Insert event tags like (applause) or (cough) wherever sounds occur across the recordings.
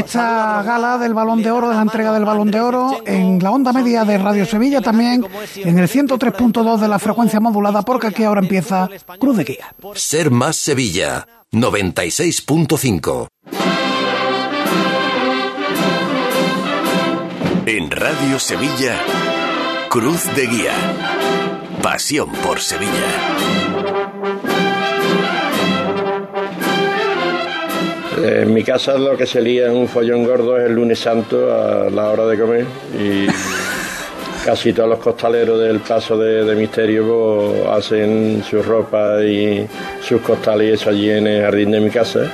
esta gala del Balón de Oro, de la entrega del Balón de Oro, en la onda media de Radio Sevilla también, en el 103.2 de la frecuencia modulada, porque aquí ahora empieza Cruz de Guía. Ser más Sevilla, 96.5. En Radio Sevilla, Cruz de Guía. Pasión por Sevilla. En mi casa lo que se lía en un follón gordo es el lunes santo a la hora de comer y (laughs) casi todos los costaleros del paso de, misterio pues, hacen su ropa y sus costales y eso allí en el jardín de mi casa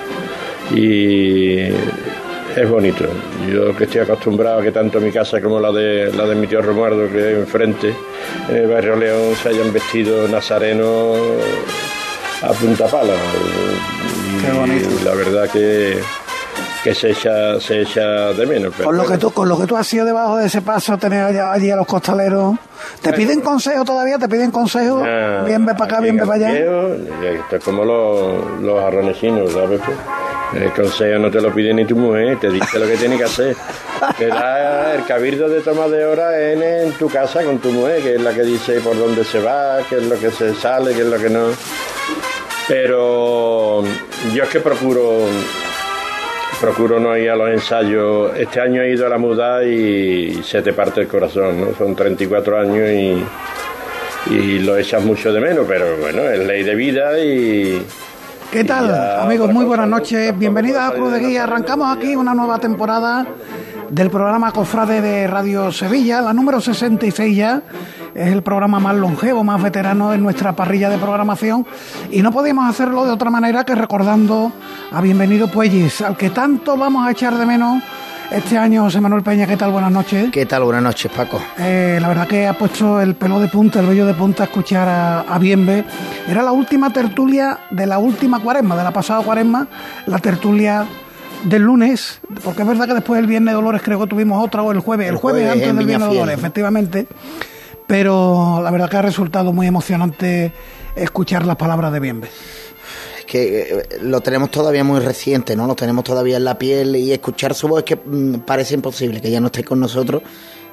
y es bonito. Yo que estoy acostumbrado a que tanto mi casa como la de la de mi tío Romualdo que es enfrente en el barrio León se hayan vestido nazarenos a punta pala. Y la verdad que, que se echa, se echa de menos. con lo que tú, con lo que tú has sido debajo de ese paso, tener allí a los costaleros, ¿te piden consejo todavía? ¿Te piden consejo? bien ve para acá, bien ve para allá. Esto es como los, los arronesinos, ¿sabes? El consejo no te lo pide ni tu mujer, te dice lo que tiene que hacer. (laughs) Te da el cabildo de toma de hora en, en, tu casa con tu mujer, que es la que dice por dónde se va, qué es lo que se sale, qué es lo que no. Pero yo es que procuro procuro no ir a los ensayos. Este año he ido a la muda y se te parte el corazón, ¿no? Son 34 años y, y lo echas mucho de menos, pero bueno, es ley de vida y... ¿Qué tal, amigos? Muy buenas noches. Bienvenidos a Cruz de Guía. Arrancamos aquí una nueva temporada del programa Cofrade de Radio Sevilla, la número 66 ya. Es el programa más longevo, más veterano de nuestra parrilla de programación y no podíamos hacerlo de otra manera que recordando a Bienvenido Puelles, al que tanto vamos a echar de menos este año, José Manuel Peña, ¿qué tal? Buenas noches. ¿Qué tal? Buenas noches, Paco. Eh, la verdad que ha puesto el pelo de punta, el vello de punta a escuchar a, a Bienve. Era la última tertulia de la última cuaresma, de la pasada cuaresma, la tertulia del lunes, porque es verdad que después el viernes de Dolores creo que tuvimos otra, o el jueves, el, jueves, antes del viernes de Dolores, efectivamente. Pero la verdad que ha resultado muy emocionante escuchar las palabras de Bienve que eh, lo tenemos todavía muy reciente, ¿no? Lo tenemos todavía en la piel y escuchar su voz es que mm, parece imposible que ya no esté con nosotros.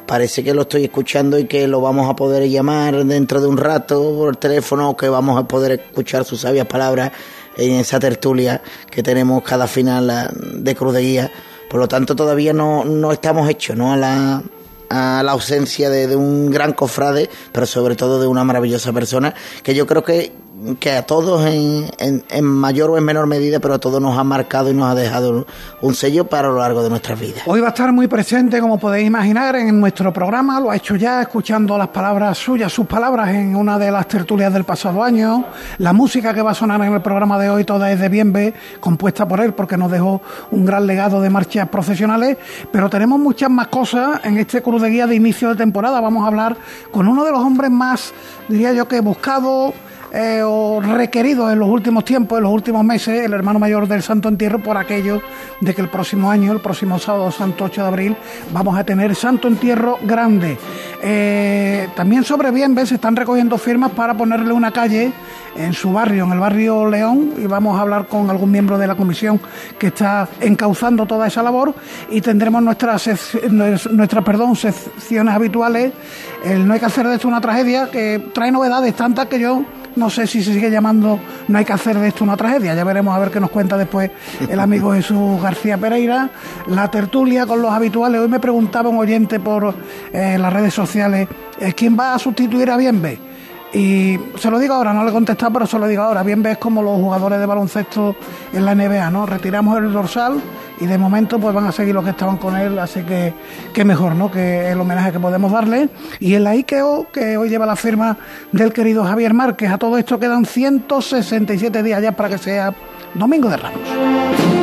Parece que lo estoy escuchando y que lo vamos a poder llamar dentro de un rato por teléfono que vamos a poder escuchar sus sabias palabras en esa tertulia que tenemos cada final de Cruz de Guía. Por lo tanto, todavía no, no estamos hechos ¿no? a, la, a la ausencia de, de, un gran cofrade, pero sobre todo de una maravillosa persona que yo creo que que a todos en, en, mayor o en menor medida, pero a todos nos ha marcado y nos ha dejado un sello para lo largo de nuestras vidas. Hoy va a estar muy presente, como podéis imaginar, en nuestro programa, lo ha hecho ya escuchando las palabras suyas, sus palabras en una de las tertulias del pasado año, la música que va a sonar en el programa de hoy toda es de Bienve, compuesta por él porque nos dejó un gran legado de marchas profesionales, pero tenemos muchas más cosas en este cruz de guía de inicio de temporada, vamos a hablar con uno de los hombres más, diría yo que buscado, eh, o requerido en los últimos tiempos, en los últimos meses, el hermano mayor del Santo Entierro, por aquello de que el próximo año, el próximo sábado santo 8 de abril, vamos a tener Santo Entierro grande. Eh, también sobre Bienve se están recogiendo firmas para ponerle una calle en su barrio, en el barrio León, y vamos a hablar con algún miembro de la comisión que está encauzando toda esa labor y tendremos nuestras, nuestras perdón, secciones habituales. No hay que hacer de esto una tragedia que trae novedades tantas que yo no sé si se sigue llamando No hay que hacer de esto una tragedia. Ya veremos a ver qué nos cuenta después el amigo (laughs) Jesús García Pereira. La tertulia con los habituales. Hoy me preguntaba un oyente por eh, las redes sociales, ¿quién va a sustituir a Bienve? Y se lo digo ahora, no le he contestado, pero se lo digo ahora. Bien ves como los jugadores de baloncesto en la NBA, ¿no? Retiramos el dorsal y de momento pues van a seguir los que estaban con él, así que qué mejor, ¿no? Que el homenaje que podemos darle. Y en la IKEO, que hoy lleva la firma del querido Javier Márquez, a todo esto quedan 167 días ya para que sea Domingo de Ramos.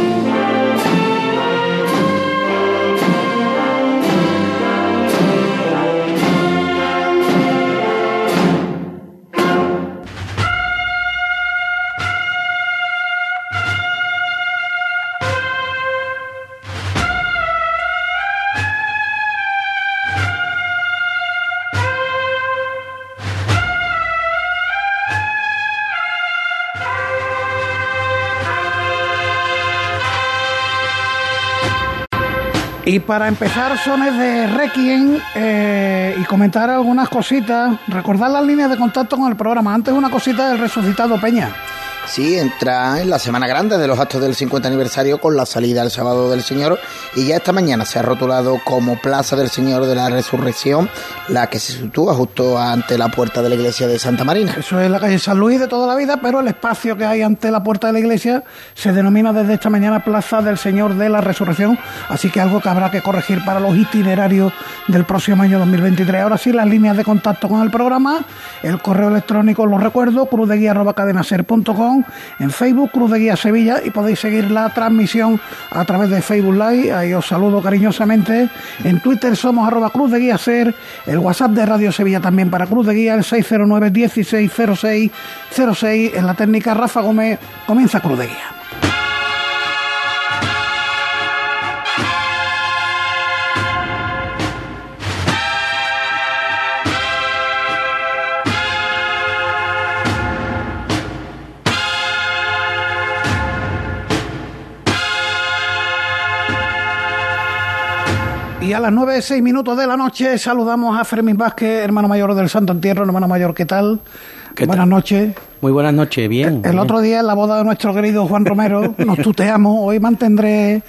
Y para empezar, sones de Requiem eh, y comentar algunas cositas, recordar las líneas de contacto con el programa. Antes una cosita del resucitado Peña. Sí, entra en la semana grande de los actos del 50 aniversario con la salida del sábado del Señor y ya esta mañana se ha rotulado como Plaza del Señor de la Resurrección, la que se sitúa justo ante la puerta de la iglesia de Santa Marina. Eso es la calle San Luis de toda la vida, pero el espacio que hay ante la puerta de la iglesia se denomina desde esta mañana Plaza del Señor de la Resurrección, así que algo que habrá que corregir para los itinerarios del próximo año 2023. Ahora sí, las líneas de contacto con el programa, el correo electrónico, lo recuerdo, en Facebook, Cruz de Guía Sevilla, y podéis seguir la transmisión a través de Facebook Live. Ahí os saludo cariñosamente. En Twitter somos arroba Cruz de Guía Ser, el WhatsApp de Radio Sevilla también para Cruz de Guía, el 609 1606 06. En la técnica Rafa Gómez comienza Cruz de Guía. Y a las nueve seis minutos de la noche saludamos a Fermín Vázquez, hermano mayor del Santo Entierro. Hermano mayor, ¿qué tal? buenas noches. Muy buenas noches, bien. El, otro día en la boda de nuestro querido Juan Romero nos tuteamos. Hoy mantendré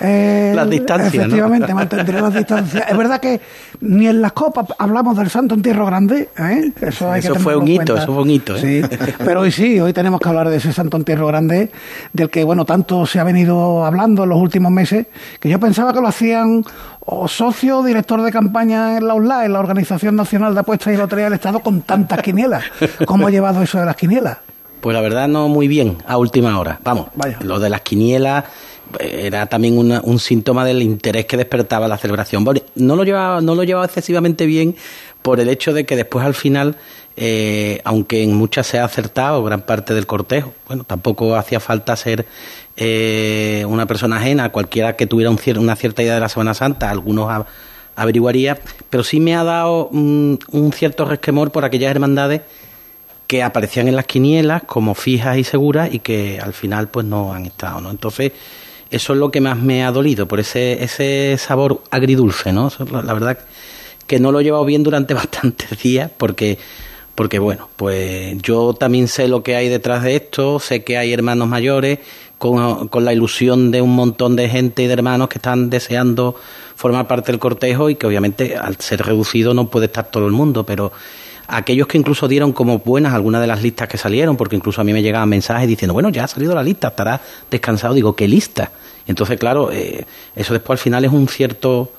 eh, las distancias. Efectivamente, mantendré las distancias. Es verdad que ni en las copas hablamos del Santo Entierro Grande. ¿eh? Eso, hay eso fue un hito, eso fue un hito. ¿eh? Sí, pero hoy sí, hoy tenemos que hablar de ese Santo Entierro Grande, del que bueno tanto se ha venido hablando en los últimos meses, que yo pensaba que lo hacían o socio director de campaña en la UNLA, en la Organización Nacional de Apuestas y Lotería del Estado, con tantas quinielas. ¿Cómo ha llevado eso de las quinielas? Pues la verdad no muy bien, a última hora. Vamos, Vaya. lo de las quinielas era también un síntoma del interés que despertaba la celebración. no lo llevaba, no lo llevaba excesivamente bien por el hecho de que después al final, eh, aunque en muchas se ha acertado gran parte del cortejo, bueno, tampoco hacía falta ser eh, una persona ajena, cualquiera que tuviera una cierta idea de la Semana Santa, algunos averiguaría, pero sí me ha dado un cierto resquemor por aquellas hermandades que aparecían en las quinielas como fijas y seguras y que al final pues no han estado, ¿no? Entonces, eso es lo que más me ha dolido, por ese, ese sabor agridulce, ¿no? La verdad que no lo he llevado bien durante (laughs) bastantes días porque, porque bueno, pues yo también sé lo que hay detrás de esto, sé que hay hermanos mayores con, con la ilusión de un montón de gente y de hermanos que están deseando formar parte del cortejo y que obviamente al ser reducido no puede estar todo el mundo, pero aquellos que incluso dieron como buenas algunas de las listas que salieron, porque incluso a mí me llegaban mensajes diciendo, bueno, ya ha salido la lista, estará descansado. Digo, ¿qué lista? Entonces, claro, eh, eso después al final es un cierto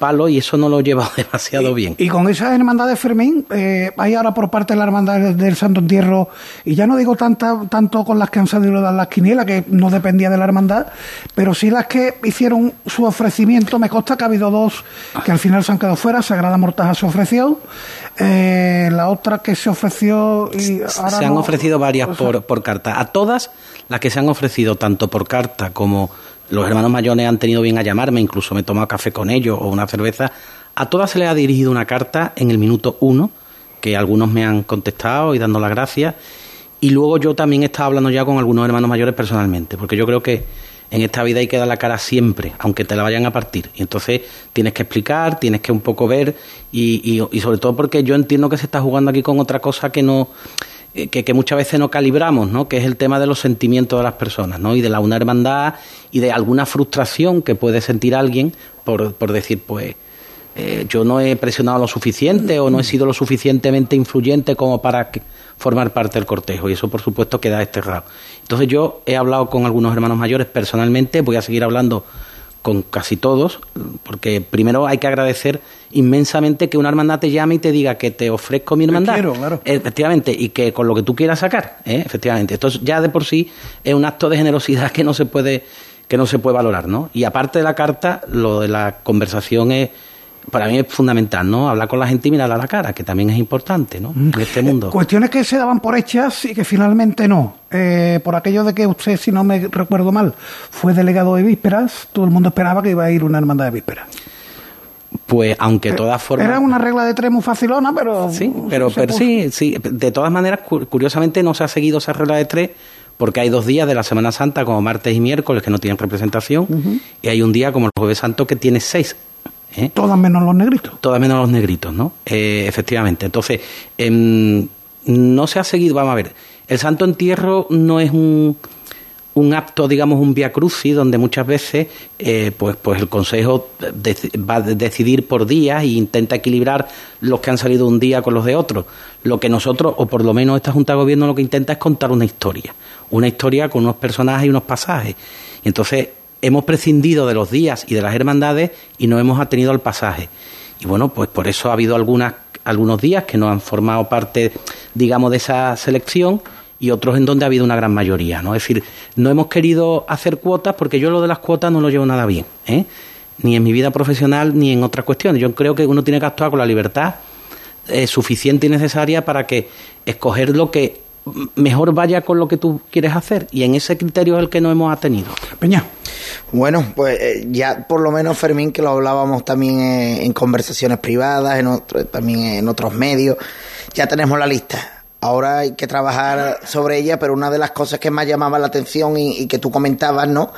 palo y eso no lo lleva (laughs) demasiado bien. Y con esa hermandad de Fermín, eh, hay ahora por parte de la hermandad del Santo Entierro, y ya no digo tanta, tanto con las que han salido las quinielas, que no dependía de la hermandad, pero sí las que hicieron su ofrecimiento. Me consta que ha habido dos que al final se han quedado fuera. Sagrada Mortaja se ofreció, eh, la otra que se ofreció. Y ahora se han ofrecido varias por, por carta. A todas las que se han ofrecido, tanto por carta como los hermanos mayores han tenido bien a llamarme, incluso me he tomado café con ellos o una cerveza. A todas se les ha dirigido una carta en el minuto uno, que algunos me han contestado y dando las gracias. Y luego yo también he estado hablando ya con algunos hermanos mayores personalmente, porque yo creo que en esta vida hay que dar la cara siempre, aunque te la vayan a partir. Y entonces tienes que explicar, tienes que un poco ver, y, y sobre todo porque yo entiendo que se está jugando aquí con otra cosa que no eh, que, muchas veces no calibramos, ¿no? que es el tema de los sentimientos de las personas ¿no? y de la una hermandad y de alguna frustración que puede sentir alguien por, por decir, pues eh, yo no he presionado lo suficiente o no he sido lo suficientemente influyente como para formar parte del cortejo y eso por supuesto queda desterrado. Entonces yo he hablado con algunos hermanos mayores personalmente, voy a seguir hablando con casi todos, porque primero hay que agradecer inmensamente que una hermandad te llame y te diga que te ofrezco mi hermandad. Efectivamente, y que con lo que tú quieras sacar, ¿eh? efectivamente. Esto ya de por sí es un acto de generosidad que no se puede que no se puede valorar, ¿no? Y aparte de la carta, lo de la conversación es para mí es fundamental, ¿no? Hablar con la gente y mirar a la cara, que también es importante, ¿no? En este mundo. Cuestiones que se daban por hechas y que finalmente no. Eh, por aquello de que usted, si no me recuerdo mal, fue delegado de vísperas, todo el mundo esperaba que iba a ir una hermandad de vísperas. Pues aunque de todas formas... Era una regla de tres muy facilona, pero... Sí, pero, pero sí, sí. De todas maneras, curiosamente no se ha seguido esa regla de tres porque hay dos días de la Semana Santa, como martes y miércoles, que no tienen representación, y hay un día como el Jueves Santo que tiene seis. ¿Eh? Todas menos los negritos. Todas menos los negritos, ¿no? Eh, efectivamente. Entonces, em, no se ha seguido, vamos a ver, el Santo Entierro no es un un acto, digamos, un via crucis, donde muchas veces eh, pues, pues el Consejo va a decidir por días e intenta equilibrar los que han salido un día con los de otros. Lo que nosotros, o por lo menos esta Junta de Gobierno, lo que intenta es contar una historia. Una historia con unos personajes y unos pasajes. Entonces hemos prescindido de los días y de las hermandades y no hemos atenido al pasaje. Y bueno, pues por eso ha habido algunas, algunos días que no han formado parte, digamos, de esa selección y otros en donde ha habido una gran mayoría. ¿no? Es decir, no hemos querido hacer cuotas porque yo lo de las cuotas no lo llevo nada bien, ¿eh? ni en mi vida profesional ni en otras cuestiones. Yo creo que uno tiene que actuar con la libertad eh, suficiente y necesaria para que escoger lo que mejor vaya con lo que tú quieres hacer y en ese criterio es el que no hemos tenido. Peña. Bueno, pues eh, ya por lo menos Fermín que lo hablábamos también en conversaciones privadas, en otro, también en otros medios, ya tenemos la lista Ahora hay que trabajar sobre ella, pero una de las cosas que más llamaba la atención y, que tú comentabas, ¿no?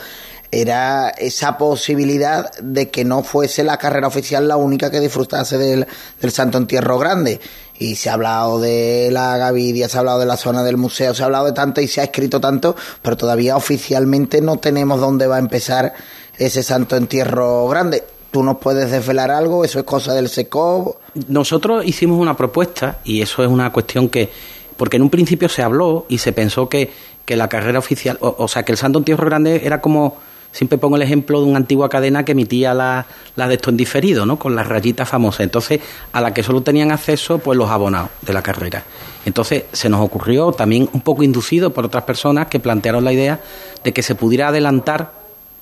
Era esa posibilidad de que no fuese la carrera oficial la única que disfrutase del, Santo Entierro Grande. Y se ha hablado de la Gavidia, se ha hablado de la zona del museo, se ha hablado de tanto y se ha escrito tanto, pero todavía oficialmente no tenemos dónde va a empezar ese Santo Entierro Grande. ¿Tú nos puedes desvelar algo? ¿Eso es cosa del SECOB? Nosotros hicimos una propuesta y eso es una cuestión que, porque en un principio se habló y se pensó que, que la carrera oficial, o, sea, que el Santo Entierro Grande era como, siempre pongo el ejemplo de una antigua cadena que emitía la, la de esto en diferido, ¿no? Con las rayitas famosas. Entonces, a la que solo tenían acceso, pues los abonados de la carrera. Entonces, se nos ocurrió, también un poco inducido por otras personas que plantearon la idea de que se pudiera adelantar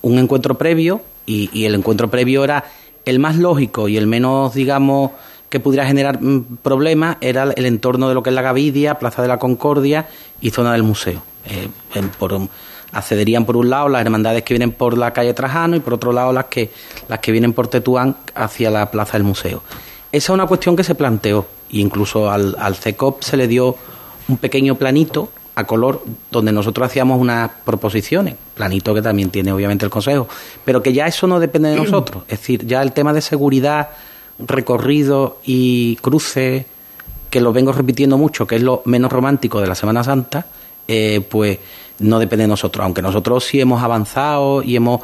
un encuentro previo y, el encuentro previo era el más lógico y el menos, digamos, que pudiera generar mm, problemas era el entorno de lo que es la Gavidia, Plaza de la Concordia y zona del museo. Eh, accederían por un lado las hermandades que vienen por la calle Trajano y por otro lado las que, las que vienen por Tetuán hacia la Plaza del Museo. Esa es una cuestión que se planteó e incluso al, al CECOP se le dio un pequeño planito a color donde nosotros hacíamos unas proposiciones, planito que también tiene obviamente el Consejo, pero que ya eso no depende de nosotros. Es decir, ya el tema de seguridad, recorrido y cruce, que lo vengo repitiendo mucho, que es lo menos romántico de la Semana Santa, eh, pues no depende de nosotros, aunque nosotros sí hemos avanzado y hemos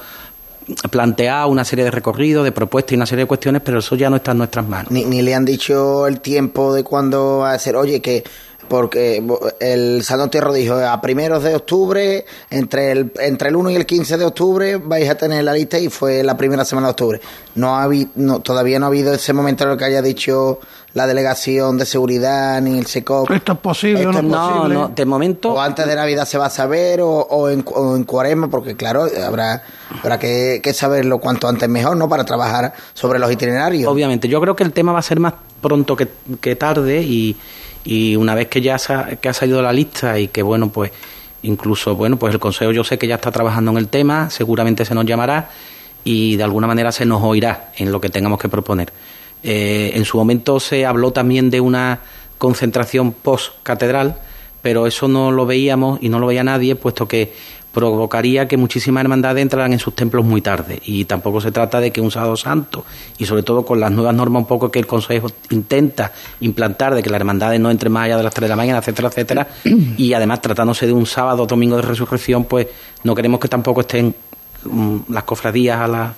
planteado una serie de recorridos, de propuestas y una serie de cuestiones, pero eso ya no está en nuestras manos. Ni, ni le han dicho el tiempo de cuándo va a ser, oye, que porque el Santo Tierro dijo a primeros de octubre, entre el, entre el 1 y el 15 de octubre vais a tener la lista y fue la primera semana de octubre. No, ha, no Todavía no ha habido ese momento en el que haya dicho la delegación de seguridad ni el SECOP. Esto es posible, no, no, no, de momento. O antes de Navidad se va a saber, o, o, en, o en Cuaresma, porque claro, habrá, habrá que, que, saberlo cuanto antes mejor, ¿no? Para trabajar sobre los itinerarios. Obviamente, yo creo que el tema va a ser más pronto que, que tarde y y una vez que ya que ha salido la lista y que bueno pues incluso bueno pues el consejo yo sé que ya está trabajando en el tema seguramente se nos llamará y de alguna manera se nos oirá en lo que tengamos que proponer. Eh, en su momento se habló también de una concentración post catedral pero eso no lo veíamos y no lo veía nadie puesto que provocaría que muchísimas hermandades entraran en sus templos muy tarde. Y tampoco se trata de que un sábado santo, y sobre todo con las nuevas normas un poco que el Consejo intenta implantar, de que las hermandades no entren más allá de las 3 de la mañana, etcétera, etcétera, (clears throat) y además tratándose de un sábado o domingo de resurrección, pues no queremos que tampoco estén mm, las cofradías a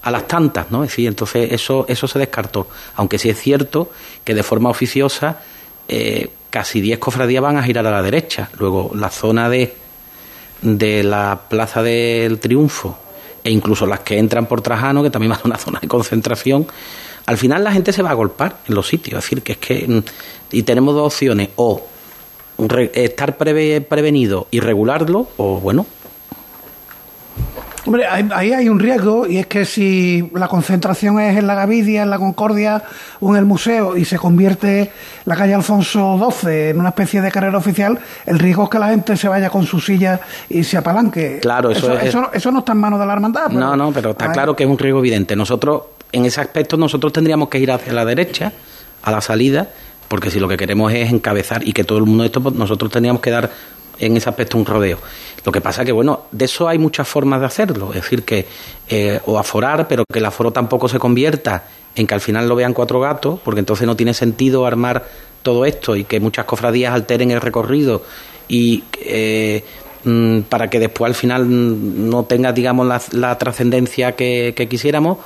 a las tantas, ¿no? Es decir, entonces eso, eso se descartó. Aunque sí es cierto que de forma oficiosa eh, casi 10 cofradías van a girar a la derecha. Luego la zona de de la Plaza del Triunfo e incluso las que entran por Trajano, que también (laughs) va a una zona de concentración, al final la gente se va a golpar en los sitios. Es decir, que es que. Mm, y tenemos dos opciones: o estar prevenido y regularlo, o bueno, Hombre, ahí hay un riesgo y es que si la concentración es en la Gavidia, en la Concordia o en el museo y se convierte la calle Alfonso XII en una especie de carrera oficial, el riesgo es que la gente se vaya con su silla y se apalanque. Claro, eso, eso, eso, no está en manos de la hermandad. no, no, pero está claro que es un riesgo evidente. Nosotros, en ese aspecto, nosotros tendríamos que ir hacia la derecha, a la salida, porque si lo que queremos es encabezar y que todo el mundo esto, pues nosotros tendríamos que dar en ese aspecto un rodeo. Lo que pasa que, bueno, de eso hay muchas formas de hacerlo. Es decir, que eh, o aforar, pero que el aforo tampoco se convierta en que al final lo vean cuatro gatos, porque entonces no tiene sentido armar todo esto y que muchas cofradías alteren el recorrido y eh, mm, para que después al final no tenga, digamos, la, trascendencia que, quisiéramos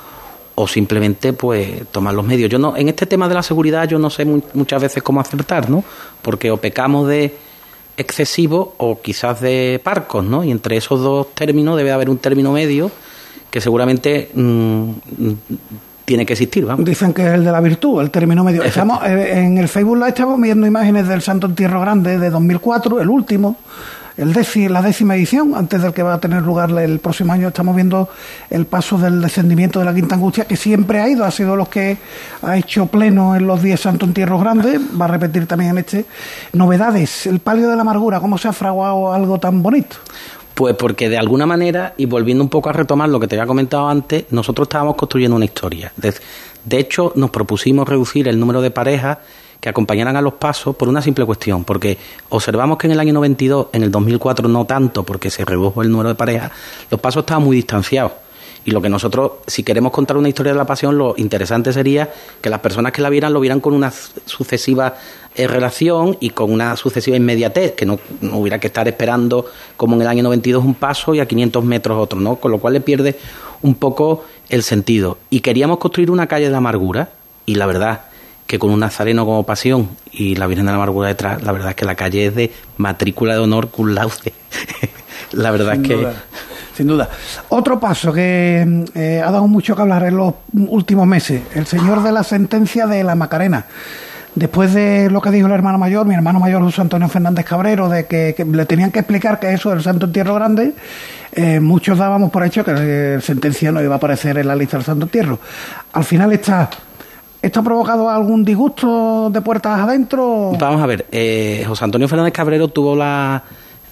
o simplemente pues tomar los medios. Yo no, en este tema de la seguridad yo no sé muchas veces cómo acertar, ¿no? Porque o pecamos de excesivo o quizás de parcos, ¿no? Y entre esos dos términos debe haber un término medio que seguramente mm, tiene que existir. ¿vamos? Dicen que es el de la virtud, el término medio. Estamos, eh, en el Facebook Live estamos viendo imágenes del Santo Entierro Grande de 2004, el último, el la décima edición, antes del que va a tener lugar el próximo año. Estamos viendo el paso del descendimiento de la Quinta Angustia, que siempre ha ido, ha sido los que ha hecho pleno en los 10 Santo Entierros Grandes, va a repetir también en este. Novedades, el palio de la amargura, ¿cómo se ha fraguado algo tan bonito? Pues porque de alguna manera, y volviendo un poco a retomar lo que te había comentado antes, nosotros estábamos construyendo una historia. De, hecho, nos propusimos reducir el número de parejas que acompañaran a los pasos por una simple cuestión, porque observamos que en el año 92, en el 2004 no tanto, porque se redujo el número de parejas, los pasos estaban muy distanciados. Y lo que nosotros, si queremos contar una historia de la pasión, lo interesante sería que las personas que la vieran lo vieran con una sucesiva eh, relación y con una sucesiva inmediatez, que no, hubiera que estar esperando como en el año 92 un paso y a 500 metros otro, ¿no? Con lo cual le pierde un poco el sentido. Y queríamos construir una calle de amargura y la verdad que con un nazareno como pasión y la Virgen de la Amargura detrás, la verdad es que la calle es de matrícula de honor cum laude. (laughs) la verdad es que sin duda. Otro paso que eh, ha dado mucho que hablar en los últimos meses, el señor de la sentencia de la Macarena. Después de lo que dijo el hermano mayor, mi hermano mayor José Antonio Fernández Cabrero, de que, le tenían que explicar que eso del Santo Entierro Grande, eh, muchos dábamos por hecho que la sentencia no iba a aparecer en la lista del Santo Entierro. Al final está ¿Esto ha provocado algún disgusto de puertas adentro? Vamos a ver, eh, José Antonio Fernández Cabrero tuvo la,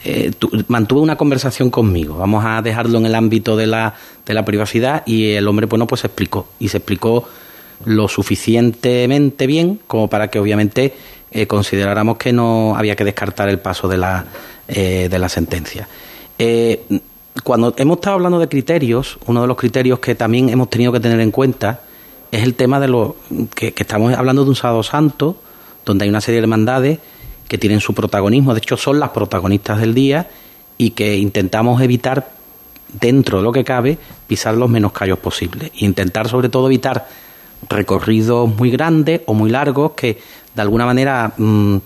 eh, mantuvo una conversación conmigo. Vamos a dejarlo en el ámbito de la, de la privacidad y el hombre, bueno, pues se explicó. Y se explicó lo suficientemente bien como para que obviamente eh, consideráramos que no había que descartar el paso de la, eh, de la sentencia. cuando hemos estado hablando de criterios, uno de los criterios que también hemos tenido que tener en cuenta es el tema de lo que, estamos hablando de un sábado santo, donde hay una serie de hermandades que tienen su protagonismo, de hecho son las protagonistas del día y que intentamos evitar, dentro de lo que cabe, pisar los menos callos posibles. E intentar sobre todo evitar recorridos muy grandes o muy largos que de alguna manera mm,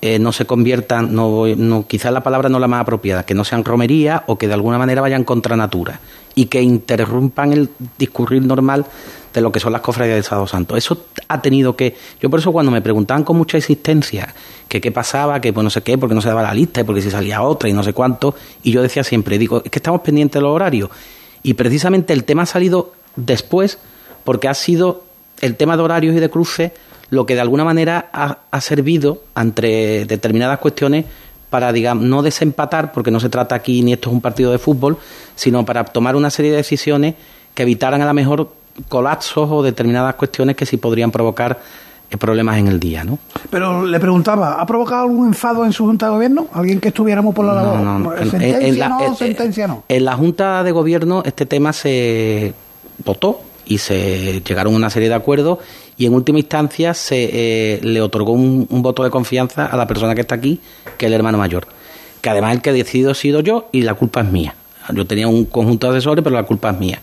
eh, no se conviertan, no, no, quizás la palabra no la más apropiada, que no sean romerías o que de alguna manera vayan contra natura y que interrumpan el discurrir normal de lo que son las cofradías del Sábado Santo. Eso ha tenido que. Yo por eso cuando me preguntaban con mucha insistencia que qué pasaba, que pues no sé qué, porque no se daba la lista y porque si salía otra y no sé cuánto, y yo decía siempre, digo, es que estamos pendientes de los horarios. Y precisamente el tema ha salido después porque ha sido el tema de horarios y de cruces lo que de alguna manera ha, ha servido entre determinadas cuestiones para, digamos, no desempatar, porque no se trata aquí ni esto es un partido de fútbol, sino para tomar una serie de decisiones que evitaran a lo mejor colapsos o determinadas cuestiones que sí podrían provocar eh, problemas en el día, ¿no? Pero le preguntaba, ¿ha provocado algún enfado en su Junta de Gobierno? ¿Alguien que estuviéramos por la labor? No, no, ¿Sentencia no? ¿Sentencia no? En la Junta de Gobierno este tema se votó y se llegaron a una serie de acuerdos y en última instancia se eh, le otorgó un, voto de confianza a la persona que está aquí, que es el hermano mayor. Que además el que ha decidido ha sido yo y la culpa es mía. Yo tenía un conjunto de asesores, pero la culpa es mía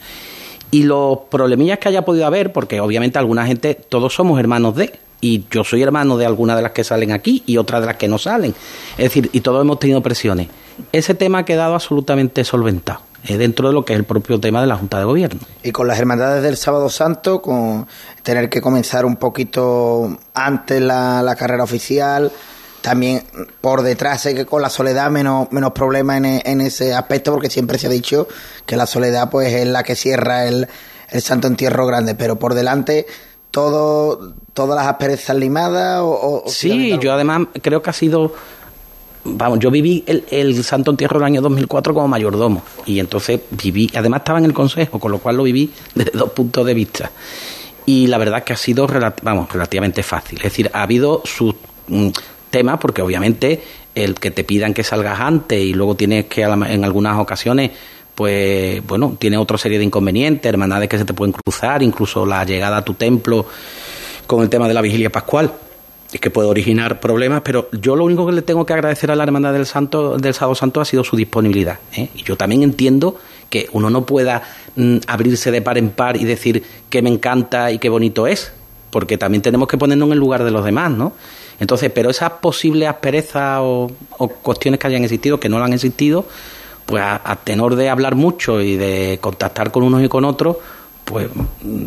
y los problemillas que haya podido haber, porque obviamente alguna gente, todos somos hermanos de, y yo soy hermano de algunas de las que salen aquí y otras de las que no salen. Es decir, y todos hemos tenido presiones. Ese tema ha quedado absolutamente solventado dentro de lo que es el propio tema de la Junta de Gobierno. Y con las hermandades del Sábado Santo, con tener que comenzar un poquito antes la, la carrera oficial, también por detrás sé que con la soledad menos, menos problema en, en, ese aspecto porque siempre se ha dicho que la soledad pues es la que cierra el, el Santo Entierro Grande, pero por delante todo todas las asperezas limadas o, sí, yo además creo que ha sido vamos, yo viví el, el, Santo Entierro del año 2004 como mayordomo y entonces viví, además estaba en el consejo, con lo cual lo viví (laughs) desde dos puntos de vista. Y la verdad que ha sido vamos, relativamente fácil. Es decir, ha habido sus mm, tema porque obviamente el que te pidan que salgas antes y luego tienes que en algunas ocasiones pues bueno, tiene otra serie de inconvenientes, hermandades que se te pueden cruzar, incluso la llegada a tu templo con el tema de la vigilia pascual, que puede originar problemas, pero yo lo único que le tengo que agradecer a la hermandad del Santo del Sábado Santo ha sido su disponibilidad. ¿eh? Y yo también entiendo que uno no pueda mm, abrirse de par en par y decir que me encanta y qué bonito es, porque también tenemos que ponernos en el lugar de los demás, ¿no? Entonces, pero esas posibles asperezas o, o cuestiones que hayan existido, que no lo han existido, pues a, tenor de hablar mucho y de contactar con unos y con otros, pues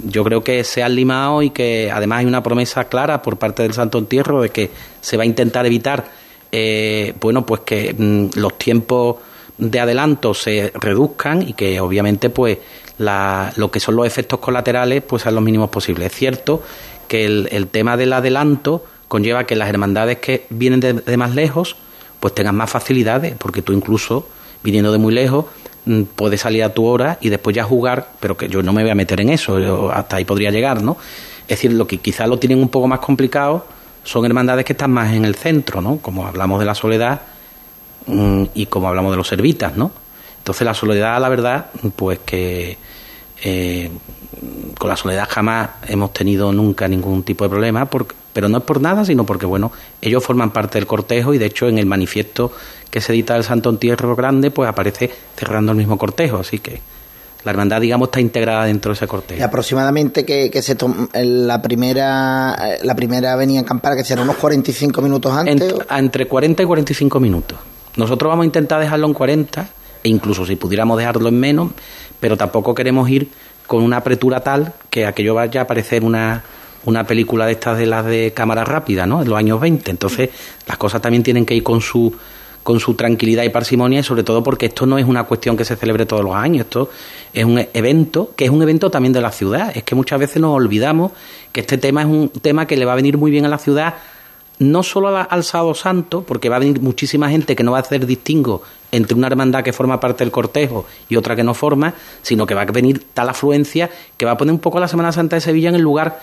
yo creo que se han limado y que además hay una promesa clara por parte del Santo Entierro de que se va a intentar evitar, eh, bueno, pues que mm, los tiempos de adelanto se reduzcan y que obviamente pues lo que son los efectos colaterales pues sean los mínimos posibles. Es cierto que el, tema del adelanto conlleva que las hermandades que vienen de más lejos pues tengan más facilidades, porque tú incluso viniendo de muy lejos, puedes salir a tu hora y después ya jugar, pero que yo no me voy a meter en eso, hasta ahí podría llegar, ¿no? Es decir, lo que quizás lo tienen un poco más complicado son hermandades que están más en el centro, ¿no? Como hablamos de la soledad mm, y como hablamos de los servitas, ¿no? Entonces la soledad, la verdad, pues que eh, con la soledad jamás hemos tenido nunca ningún tipo de problema, pero no es por nada, sino porque, bueno, ellos forman parte del cortejo y de hecho en el manifiesto que se edita del Santo Entierro Grande, pues aparece cerrando el mismo cortejo, así que la hermandad, digamos, está integrada dentro de ese cortejo. Y aproximadamente que, que se la primera la primera venía en campana, que será unos 45 minutos antes. entre 40 y 45 minutos. Nosotros vamos a intentar dejarlo en 40, e incluso si pudiéramos dejarlo en menos, pero tampoco queremos ir con una apretura tal que aquello vaya a parecer una, una película de estas de las de cámara rápida, ¿no? En los años 20. Entonces, las cosas también tienen que ir con su con su tranquilidad y parsimonia y sobre todo porque esto no es una cuestión que se celebre todos los años, esto es un evento que es un evento también de la ciudad, es que muchas veces nos olvidamos que este tema es un tema que le va a venir muy bien a la ciudad, no solo al sábado santo, porque va a venir muchísima gente que no va a hacer distingo entre una hermandad que forma parte del cortejo y otra que no forma, sino que va a venir tal afluencia que va a poner un poco la Semana Santa de Sevilla en el lugar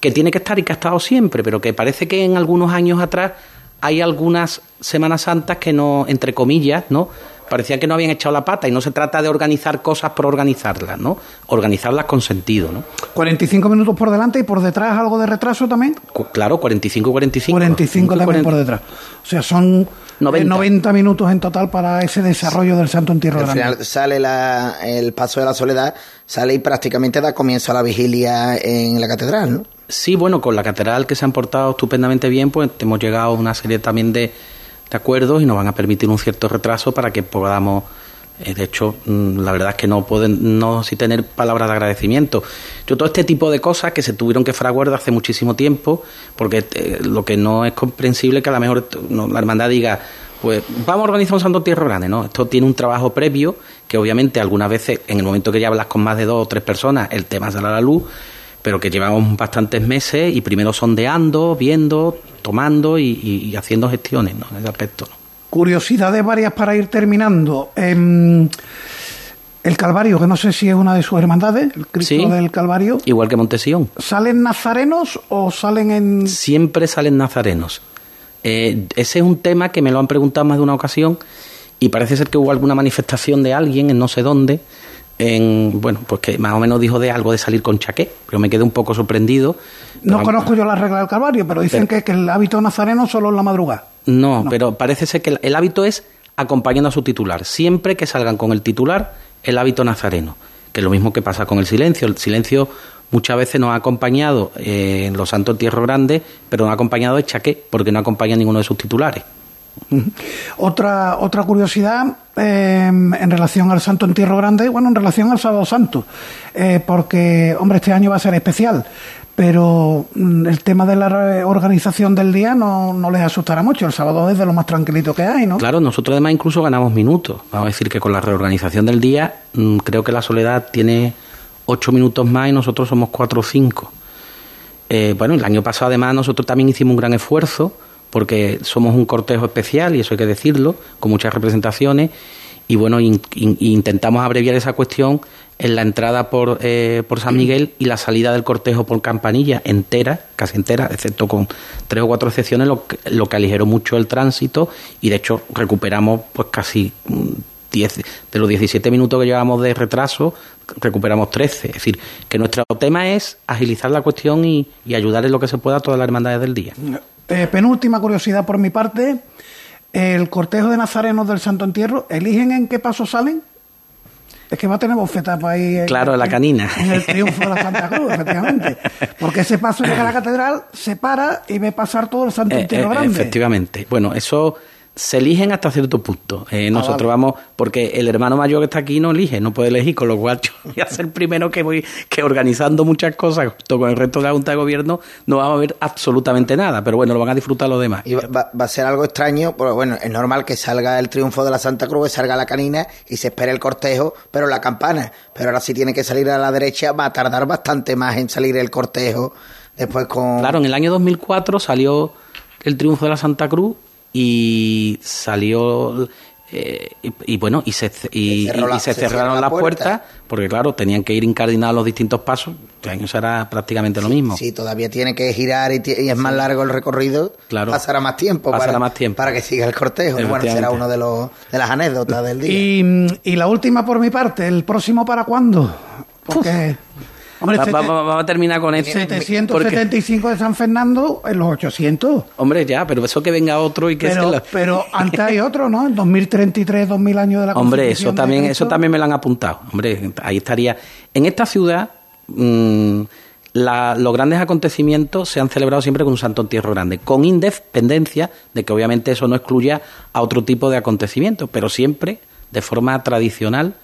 que tiene que estar y que ha estado siempre, pero que parece que en algunos años atrás hay algunas Semanas Santas que no, entre comillas, ¿no? Parecía que no habían echado la pata y no se trata de organizar cosas por organizarlas, ¿no? Organizarlas con sentido, ¿no? 45 minutos por delante y por detrás algo de retraso también. claro, 45 45. 45 también por detrás. O sea, son 90. Eh, minutos en total para ese desarrollo del Santo Entierro Al final sale el paso de la soledad, sale y prácticamente da comienzo a la vigilia en la catedral, ¿no? Sí, bueno, con la catedral que se han portado estupendamente bien, pues hemos llegado a una serie también de, acuerdos y nos van a permitir un cierto retraso para que podamos eh, de hecho, mm, la verdad es que no pueden no si tener palabras de agradecimiento. Yo todo este tipo de cosas que se tuvieron que fraguar hace muchísimo tiempo, porque eh, lo que no es comprensible que a lo mejor la hermandad diga, pues vamos a organizar un Santo Tierra Grande, ¿no? Esto tiene un trabajo previo que obviamente algunas veces en el momento que ya hablas con más de dos o tres personas el tema sale a la luz pero que llevamos bastantes meses y primero sondeando, viendo, tomando y, haciendo gestiones ¿no? en ese aspecto. ¿no? Curiosidades varias para ir terminando. Em, el Calvario, que no sé si es una de sus hermandades, el Cristo del Calvario. Igual que Montesión. ¿Salen nazarenos o salen en.? Siempre salen nazarenos. Eh, ese es un tema que me lo han preguntado más de una ocasión y parece ser que hubo alguna manifestación de alguien en no sé dónde en, bueno, pues que más o menos dijo de algo de salir con chaqué, pero me quedé un poco sorprendido. No conozco yo la regla del Calvario, pero dicen que, que, el hábito nazareno solo en la madrugada. No, pero parece ser que el, hábito es acompañando a su titular. Siempre que salgan con el titular, el hábito nazareno, que es lo mismo que pasa con el silencio. El silencio muchas veces nos ha acompañado eh, en los santos entierros grandes, pero no ha acompañado de chaqué, porque no acompaña a ninguno de sus titulares. (laughs) Otra, otra curiosidad eh, en relación al Santo Entierro Grande, bueno, en relación al Sábado Santo, eh, porque, hombre, este año va a ser especial, pero mm, el tema de la organización del día no, no les asustará mucho. El sábado es de lo más tranquilito que hay, ¿no? Claro, nosotros además incluso ganamos minutos. Vamos a decir que con la reorganización del día, mm, creo que la Soledad tiene ocho minutos más y nosotros somos cuatro o cinco. Eh, bueno, el año pasado además nosotros también hicimos un gran esfuerzo porque somos un cortejo especial, y eso hay que decirlo, con muchas representaciones, y bueno, intentamos abreviar esa cuestión en la entrada por, eh, por San Miguel y la salida del cortejo por Campanilla entera, casi entera, excepto con tres o cuatro excepciones, lo que, lo que aligeró mucho el tránsito y de hecho recuperamos pues casi 10, mm, de los 17 minutos que llevamos de retraso, recuperamos 13. Es decir, que nuestro tema es agilizar la cuestión y, y ayudar en lo que se pueda a todas las hermandades del día. Eh, penúltima curiosidad por mi parte. El cortejo de nazarenos del Santo Entierro, ¿eligen en qué paso salen? Es que va a tener bofetas para ahí. Claro, la canina. En el triunfo de la Santa Cruz, efectivamente. Porque ese paso llega a la catedral, se para y ve pasar todo el Santo eh, Entierro eh, Grande. Efectivamente. Bueno, eso se eligen hasta cierto punto. Eh, ah, nosotros vamos, porque el hermano mayor que está aquí no elige, no puede elegir, con lo cual yo voy a ser el primero que voy, que organizando muchas cosas junto con el resto de la Junta de Gobierno, no vamos a ver absolutamente nada, pero bueno, lo van a disfrutar los demás. Y va, a ser algo extraño, porque bueno, es normal que salga el triunfo de la Santa Cruz, salga la canina y se espere el cortejo, pero la campana. Pero ahora si tiene que salir a la derecha, va a tardar bastante más en salir el cortejo. Después con. Claro, en el año 2004 salió el triunfo de la Santa Cruz y salió eh, y, bueno y se y, se, cerraron las puertas porque claro tenían que ir incardinados los distintos pasos este año será prácticamente lo mismo. sí todavía tiene que girar y, es más largo el recorrido claro. pasará más tiempo pasará para, más tiempo. para que siga el cortejo bueno será uno de los de las anécdotas del día. Y, y la última por mi parte el próximo para cuándo porque Hombre, vamos a terminar con este. 775 de San Fernando en los 800. Hombre, ya, pero eso que venga otro y que pero, pero antes hay otro, ¿no? En 2033, 2000 años de la Hombre, eso también, eso también me lo han apuntado. Hombre, ahí estaría. En esta ciudad, mm, los grandes acontecimientos se han celebrado siempre con un Santo Entierro grande, con independencia de que obviamente eso no excluya a otro tipo de acontecimientos, pero siempre de forma tradicional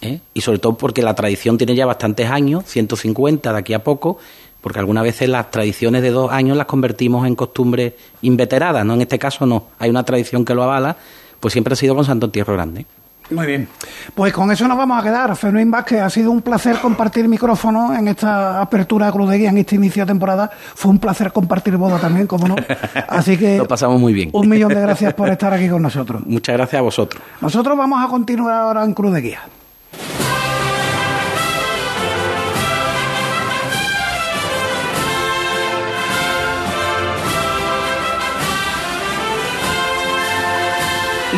¿eh? y sobre todo porque la tradición tiene ya bastantes años, 150 de aquí a poco, porque algunas veces las tradiciones de dos años las convertimos en costumbres inveteradas, ¿no? En este caso no, hay una tradición que lo avala, pues siempre ha sido con Santo Entierro Grande. Muy bien. Pues con eso nos vamos a quedar. Fermín Vázquez, ha sido un placer compartir micrófono en esta apertura de Cruz de Guía, en este inicio de temporada. Fue un placer compartir boda también, como no. Así que. Lo pasamos muy bien. Un millón de gracias por estar aquí con nosotros. Muchas gracias a vosotros. Nosotros vamos a continuar ahora en Cruz de Guía.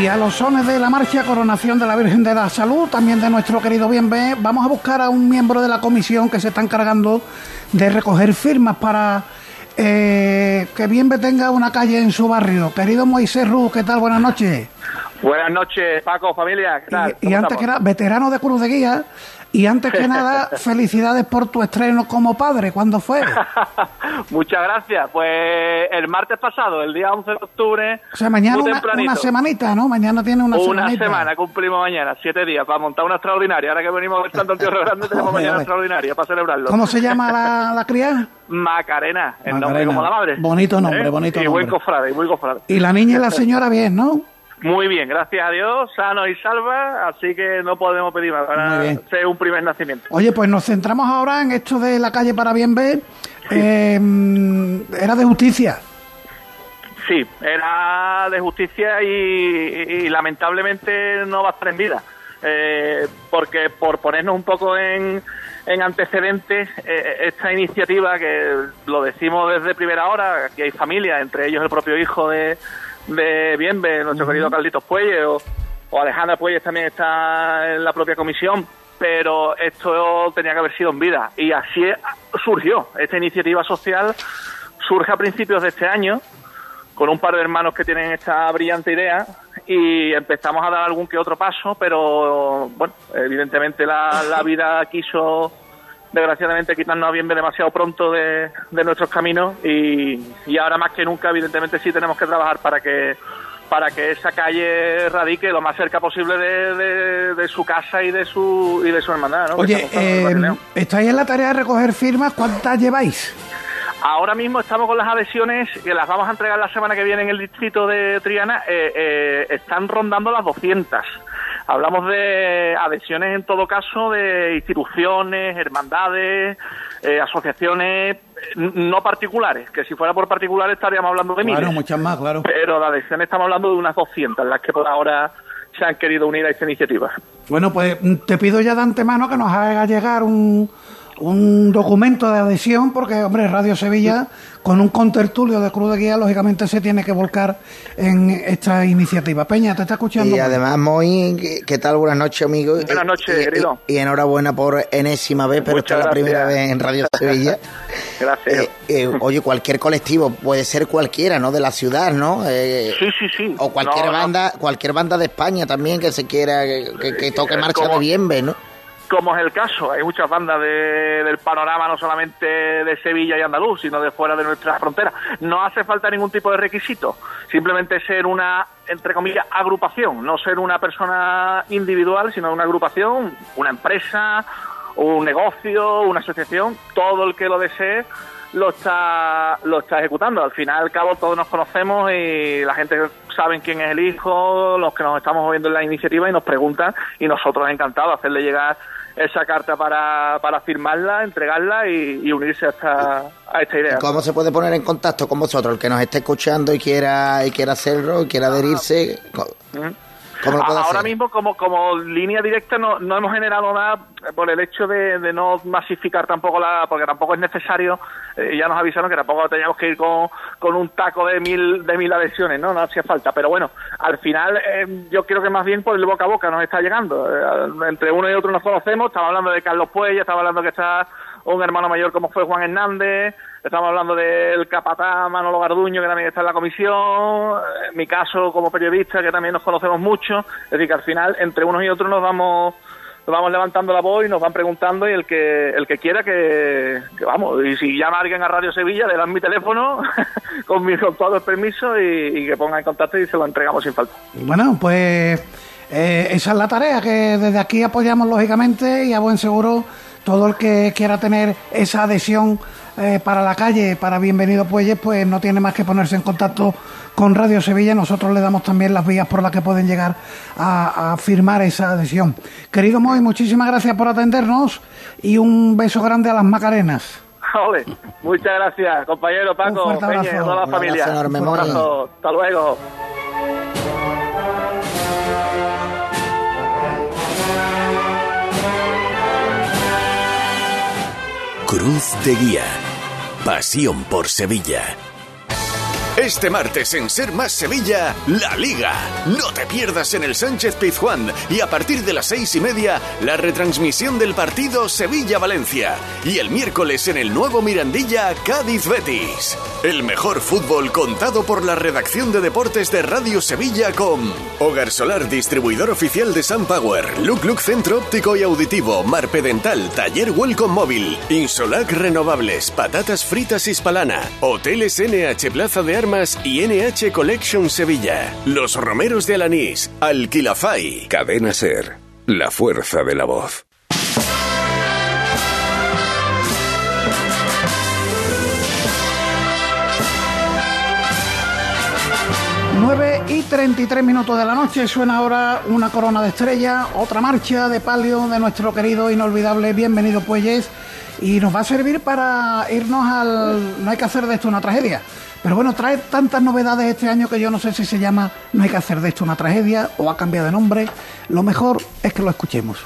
Y a los sones de la marcha Coronación de la Virgen de la Salud, también de nuestro querido Bienve, vamos a buscar a un miembro de la comisión que se está encargando de recoger firmas para eh, que Bienve tenga una calle en su barrio. Querido Moisés Ruz, ¿qué tal? Buenas noches. Buenas noches, Paco, familia. ¿qué tal? Y, antes que nada, veterano de Cruz de Guía, y antes que (laughs) nada, felicidades por tu estreno como padre. ¿Cuándo fue? (laughs) Muchas gracias. Pues el martes pasado, el día 11 de octubre. O sea, mañana una, semanita, ¿no? Mañana tiene una, una semana, cumplimos mañana, siete días, para montar una extraordinaria. Ahora que venimos del Santo Antiguo (laughs) Grande, tenemos mañana extraordinaria para celebrarlo. ¿Cómo se llama la, la cría? Macarena, el nombre como la madre. Bonito nombre, ¿Eh? bonito nombre. Y buen cofrade, y muy cofrade. Y la niña y la señora bien, ¿no? Muy bien, gracias a Dios, sano y salva, así que no podemos pedir más para ser un primer nacimiento. Oye, pues nos centramos ahora en esto de la calle para bien ver. Em, era de justicia. Sí, era de justicia y, lamentablemente no va a estar en vida. Eh, porque por ponernos un poco en, antecedentes, eh, esta iniciativa que lo decimos desde primera hora, aquí hay familia, entre ellos el propio hijo de de Bienve, nuestro querido Carlitos Puelles, o, Alejandra Puelles también está en la propia comisión, pero esto tenía que haber sido en vida. Y así surgió. Esta iniciativa social surge a principios de este año, con un par de hermanos que tienen esta brillante idea, y empezamos a dar algún que otro paso, pero bueno, evidentemente la, la vida quiso desgraciadamente quitarnos a bien demasiado pronto de, nuestros caminos y, ahora más que nunca evidentemente sí tenemos que trabajar para que para que esa calle radique lo más cerca posible de, su casa y de su y de su hermandad. ¿no? Oye, eh, estáis en la tarea de recoger firmas, ¿cuántas lleváis? Ahora mismo estamos con las adhesiones que las vamos a entregar la semana que viene en el distrito de Triana. Eh, eh, están rondando las 200. Hablamos de adhesiones en todo caso de instituciones, hermandades, eh, asociaciones no particulares, que si fuera por particulares estaríamos hablando de miles. Claro, muchas más, claro. Pero de adhesiones estamos hablando de unas 200, las que por ahora se han querido unir a esta iniciativa. Bueno, pues te pido ya de antemano que nos haga llegar un, un documento de adhesión, porque, hombre, Radio Sevilla, con un contertulio de Cruz de Guía, lógicamente se tiene que volcar en esta iniciativa. Peña, te está escuchando. Y además, Moy, ¿qué tal? Buenas noches, amigo. Buenas noches, y, querido. Y, enhorabuena por enésima vez, pero esta es la primera vez en Radio Sevilla. (laughs) gracias. Eh, eh, oye, cualquier colectivo, puede ser cualquiera, ¿no? De la ciudad, ¿no? Eh, sí, sí, sí. O cualquier banda, cualquier banda de España también que se quiera, que, que toque marcha de Bienve, ¿no? Como es el caso. Hay muchas bandas de, del panorama, no solamente de Sevilla y Andaluz, sino de fuera de nuestras fronteras. No hace falta ningún tipo de requisito, simplemente ser una, entre comillas, agrupación, no ser una persona individual, sino una agrupación, una empresa, un negocio, una asociación, todo el que lo desee lo está lo está ejecutando. Al final, al cabo, todos nos conocemos y la gente sabe quién es el hijo, los que nos estamos moviendo en la iniciativa y nos preguntan y nosotros encantados hacerle llegar esa carta para, para firmarla, entregarla y, unirse a esta, a esta idea. ¿Cómo se puede poner en contacto con vosotros? El que nos esté escuchando y quiera, y quiera hacerlo, y quiera adherirse. Ahora mismo, como, como línea directa, no, no hemos generado nada por el hecho de, de, no masificar tampoco la. porque tampoco es necesario. Eh, ya nos avisaron que tampoco teníamos que ir con, con un taco de mil, de mil adhesiones, ¿no? No hacía falta. Pero bueno, al final, eh, yo creo que más bien por el boca a boca nos está llegando. Eh, entre uno y otro nos conocemos. Estaba hablando de Carlos Puella, estaba hablando que está un hermano mayor como fue Juan Hernández Estamos hablando del capataz Manolo Garduño, que también está en la comisión, en mi caso como periodista, que también nos conocemos mucho. Es decir, que al final, entre unos y otros, nos vamos nos vamos levantando la voz y nos van preguntando y el que el que quiera que, vamos y si llama alguien a Radio Sevilla le dan mi teléfono (laughs) con, mi, con todo el permiso y, que ponga en contacto y se lo entregamos sin falta bueno pues eh, esa es la tarea que desde aquí apoyamos lógicamente y a buen seguro todo el que quiera tener esa adhesión eh, para la calle, para Bienvenido Puelles, pues no tiene más que ponerse en contacto con Radio Sevilla. Nosotros le damos también las vías por las que pueden llegar a, firmar esa adhesión. Querido Moy, muchísimas gracias por atendernos y un beso grande a las Macarenas. (laughs) muchas gracias, compañero Paco, Peña, toda la familia. Hasta luego. Cruz de Guía. Pasión por Sevilla. Este martes en Ser Más Sevilla, La Liga. No te pierdas en el Sánchez Pizjuán y a partir de las seis y media, la retransmisión del partido Sevilla-Valencia. Y el miércoles en el nuevo Mirandilla, Cádiz-Betis. El mejor fútbol contado por la redacción de deportes de Radio Sevilla con Hogar Solar, distribuidor oficial de Sun Power, Look Look Centro Óptico y Auditivo, Marpedental, Taller Welcome Móvil, Insolac Renovables, Patatas Fritas Hispalana, Hoteles NH Plaza de Armas y NH Collection Sevilla. Los Romeros de Alanís, Alquilafay. Cadena Ser, la fuerza de la voz. Nueve y 33 minutos de la noche suena ahora una corona de estrella, otra marcha de palio de nuestro querido inolvidable Bienvenido Puelles y nos va a servir para irnos al... No hay que hacer de esto una tragedia. Pero bueno, trae tantas novedades este año que yo no sé si se llama No hay que hacer de esto una tragedia o ha cambiado de nombre. Lo mejor es que lo escuchemos.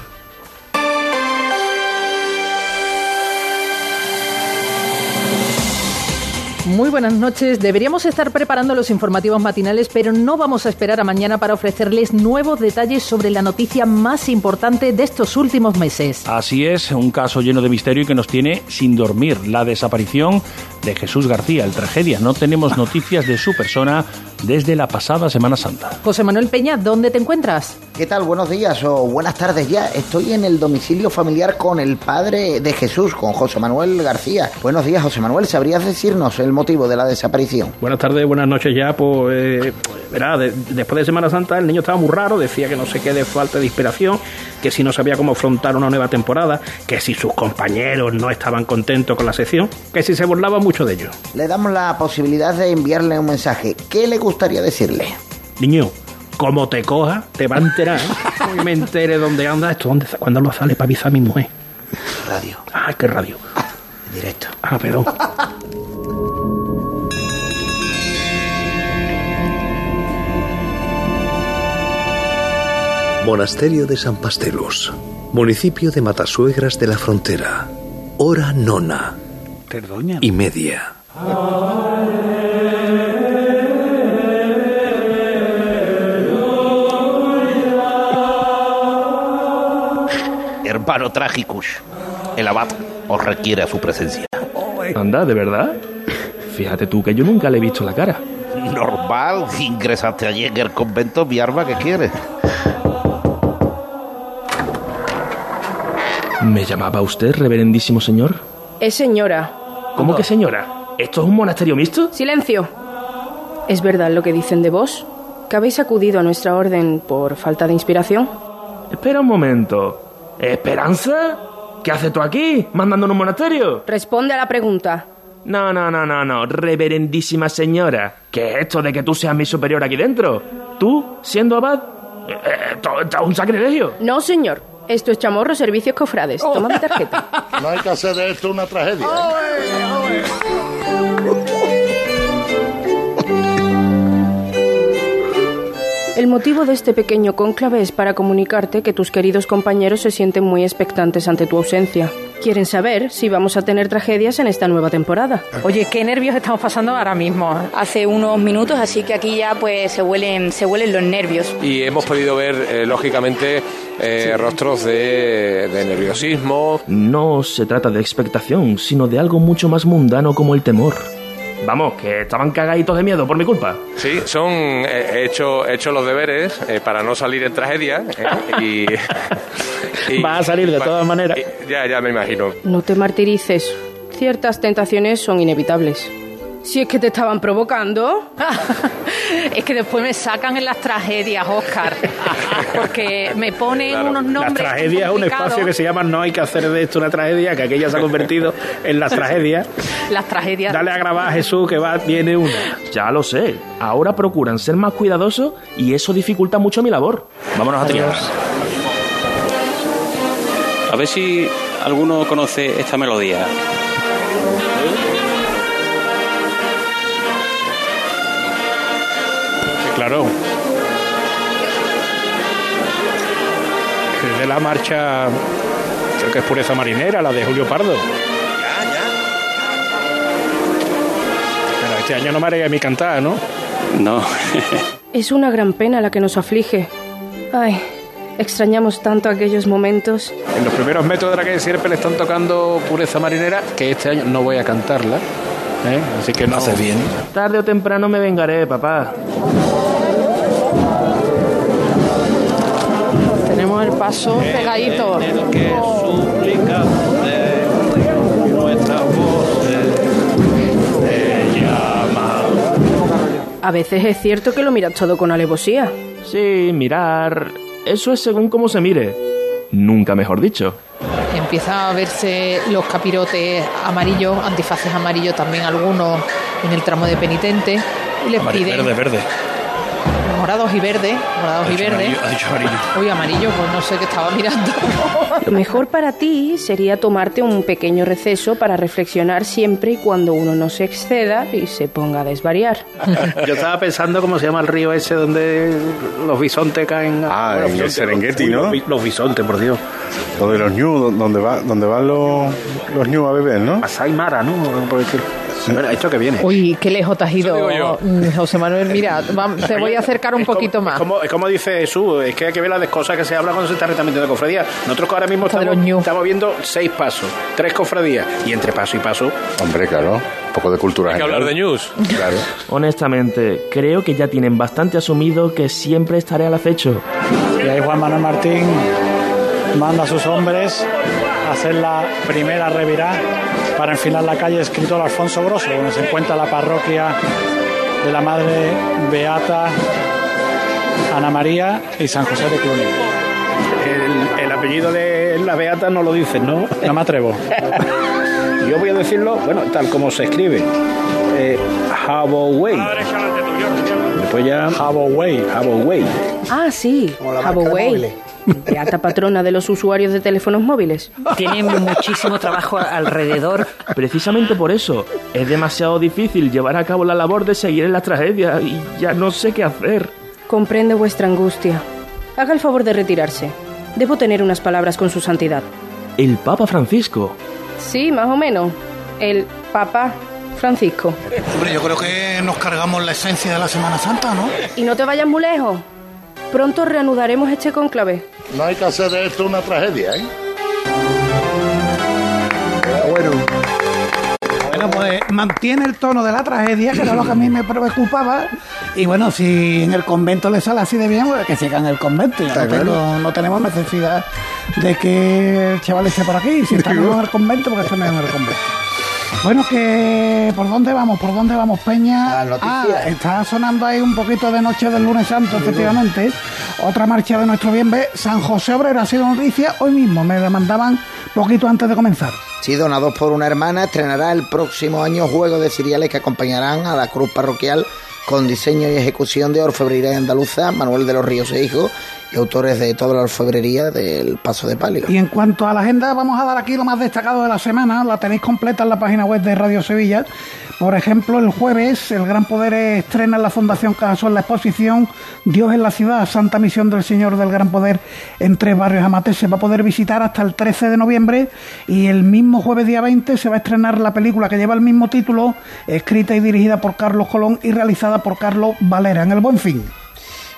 Muy buenas noches. Deberíamos estar preparando los informativos matinales, pero no vamos a esperar a mañana para ofrecerles nuevos detalles sobre la noticia más importante de estos últimos meses. Así es, un caso lleno de misterio y que nos tiene sin dormir. La desaparición de Jesús García, el tragedia. No tenemos noticias de su persona desde la pasada Semana Santa. José Manuel Peña, ¿dónde te encuentras? ¿Qué tal? Buenos días o buenas tardes ya. Estoy en el domicilio familiar con el padre de Jesús, con José Manuel García. Buenos días, José Manuel. ¿Sabrías decirnos el motivo de la desaparición. Buenas tardes, buenas noches ya. Pues, eh, verá, después de Semana Santa el niño estaba muy raro, decía que no sé qué de falta de inspiración, que si no sabía cómo afrontar una nueva temporada, que si sus compañeros no estaban contentos con la sección, que si se burlaba mucho de ellos. Le damos la posibilidad de enviarle un mensaje. ¿Qué le gustaría decirle? Niño, como te coja, te va a enterar. (laughs) y me entere dónde anda esto, dónde, cuándo lo sale para avisar a mi mujer. Radio. Ah, qué radio. Directo. Ah, perdón. (laughs) Monasterio de San Pastelus, municipio de Matasuegras de la Frontera, hora nona Terdoña. y media. Hermano Tragicus, el abad os requiere a su presencia. Anda, ¿de verdad? Fíjate tú que yo nunca le he visto la cara. Normal, ingresaste allí en el convento, mi arma, ¿qué quieres? ¿Me llamaba usted, reverendísimo señor? Es señora. ¿Cómo que señora? ¿Esto es un monasterio mixto? Silencio. ¿Es verdad lo que dicen de vos? ¿Que habéis acudido a nuestra orden por falta de inspiración? Espera un momento. ¿Esperanza? ¿Qué haces tú aquí, mandando en un monasterio? Responde a la pregunta. No, no, no, no, no, reverendísima señora. ¿Qué es esto de que tú seas mi superior aquí dentro? ¿Tú, siendo abad? Eh, eh, esto es un sacrilegio. No, señor. Esto es chamorro servicios cofrades. Toma mi tarjeta. No hay que hacer de esto una tragedia. El motivo de este pequeño cónclave es para comunicarte que tus queridos compañeros se sienten muy expectantes ante tu ausencia. Quieren saber si vamos a tener tragedias en esta nueva temporada. Oye, qué nervios estamos pasando ahora mismo. Hace unos minutos, así que aquí ya pues se huelen, se huelen los nervios. Y hemos podido ver, eh, lógicamente, eh, rostros de, de nerviosismo. No se trata de expectación, sino de algo mucho más mundano como el temor. Vamos, que estaban cagaditos de miedo por mi culpa. Sí, son eh, he hecho, he hecho los deberes eh, para no salir en tragedia. eh, y, (laughs) y- Va a salir de todas maneras. ya, ya me imagino. No te martirices. Ciertas tentaciones son inevitables. Si es que te estaban provocando. (laughs) es que después me sacan en las tragedias, Oscar. Porque me ponen Claro, unos La nombres. tragedia es un espacio que se llama No hay que hacer de esto una tragedia, que aquella se ha convertido en las tragedias. Las tragedias. Dale a grabar a Jesús que va, viene una. Ya lo sé. Ahora procuran ser más cuidadosos y eso dificulta mucho mi labor. Vámonos a triar. A ver si alguno conoce esta melodía. Claro. Es de la marcha, creo que es Pureza Marinera, la de Julio Pardo. Pero este año no me haría mi cantar, ¿no? No. (laughs) Es una gran pena la que nos aflige. Ay, extrañamos tanto aquellos momentos. En los primeros metros de la calle siempre le están tocando Pureza Marinera, que este año no voy a cantarla. ¿eh? Así que no. Haces bien. Tarde o temprano me vengaré, papá. El pegadito. A veces es cierto que lo miras todo con alevosía. Sí, mirar. Eso es según cómo se mire. Nunca mejor dicho. Empieza a verse los capirotes amarillos, antifaces amarillos también algunos en el tramo de penitente. Y les piden Verde, verde. Morados y verdes, morados y verdes. Uy, amarillo, pues no sé qué estaba mirando. (laughs) Lo mejor para ti sería tomarte un pequeño receso para reflexionar siempre y cuando uno no se exceda y se ponga a desvariar. (laughs) Yo estaba pensando cómo se llama el río ese donde los bisontes caen. Ah, Bueno, en el bisontes, Serengeti, ¿no? Los, bi- los bisontes, por Dios. Lo de los ñu, donde, va, donde van los, los ñu a beber, ¿no? Masai Mara, ¿no? Por decir. Bueno, esto que viene. Uy, qué lejos te has ido, mm, José Manuel. (laughs) Mira, te voy a acercar un Es como- poquito más. Es como, es como dice Jesús, es que hay que ver las cosas que se hablan cuando se está retransmitiendo cofradía. Nosotros ahora mismo de estamos, viendo seis pasos, tres cofradías, y entre paso y paso. Hombre, claro. Un poco de cultura Hay que general. hablar de news. Claro. (laughs) Honestamente, creo que ya tienen bastante asumido que siempre estaré al acecho. Y ahí Juan Manuel Martín manda a sus hombres a hacer la primera revirada para enfilar la calle Escritor Alfonso Grosso, donde se encuentra la parroquia de la Madre Beata Ana María y San José de Cluny. El, el apellido de la Beata no lo dices, ¿no? No me atrevo. Yo voy a decirlo, bueno, tal como se escribe. Eh. Después ya. Haboway. Haboway. Ah, sí, Haboway. (laughs) Beata patrona de los usuarios de teléfonos móviles. Tiene muchísimo trabajo alrededor. Precisamente por eso, es demasiado difícil llevar a cabo la labor de seguir en la tragedia y ya no sé qué hacer. Comprendo vuestra angustia. Haga el favor de retirarse. Debo tener unas palabras con su santidad. El Papa Francisco. Sí, más o menos. El Papa Francisco. Hombre, yo creo que nos cargamos la esencia de la Semana Santa, ¿no? Y no te vayas muy lejos. Pronto reanudaremos este conclave. No hay que hacer de esto una tragedia, ¿eh? Bueno. Bueno, pues mantiene el tono de la tragedia, que era lo que a mí me preocupaba. Y bueno, si en el convento le sale así de bien, pues que siga en el convento. Ya Está no, tengo- claro. no tenemos necesidad de que el chaval esté por aquí. Si está en el convento, porque está en el convento. Bueno, que ¿por dónde vamos? ¿Por dónde vamos, Peña? Ah, está sonando ahí un poquito de Noche del Lunes Santo, efectivamente. Otra marcha de nuestro bien ve. San José Obrero ha sido noticia hoy mismo. Me la mandaban poquito antes de comenzar. Sí, donados por una hermana, estrenará el próximo año juegos de cereales que acompañarán a la cruz parroquial con diseño y ejecución de orfebrería andaluza, Manuel de los Ríos e Hijo, y autores de toda la orfebrería del Paso de Palio. Y en cuanto a la agenda, vamos a dar aquí lo más destacado de la semana. La tenéis completa en la página web de Radio Sevilla. Por ejemplo, el jueves, el Gran Poder estrena en la Fundación Cajasol la exposición Dios en la ciudad, Santa Misión del Señor del Gran Poder en tres barrios amates. Se va a poder visitar hasta el 13 de noviembre y el mismo jueves día 20 se va a estrenar la película que lleva el mismo título, escrita y dirigida por Carlos Colón y realizada por Carlos Valera en el Buen Fin.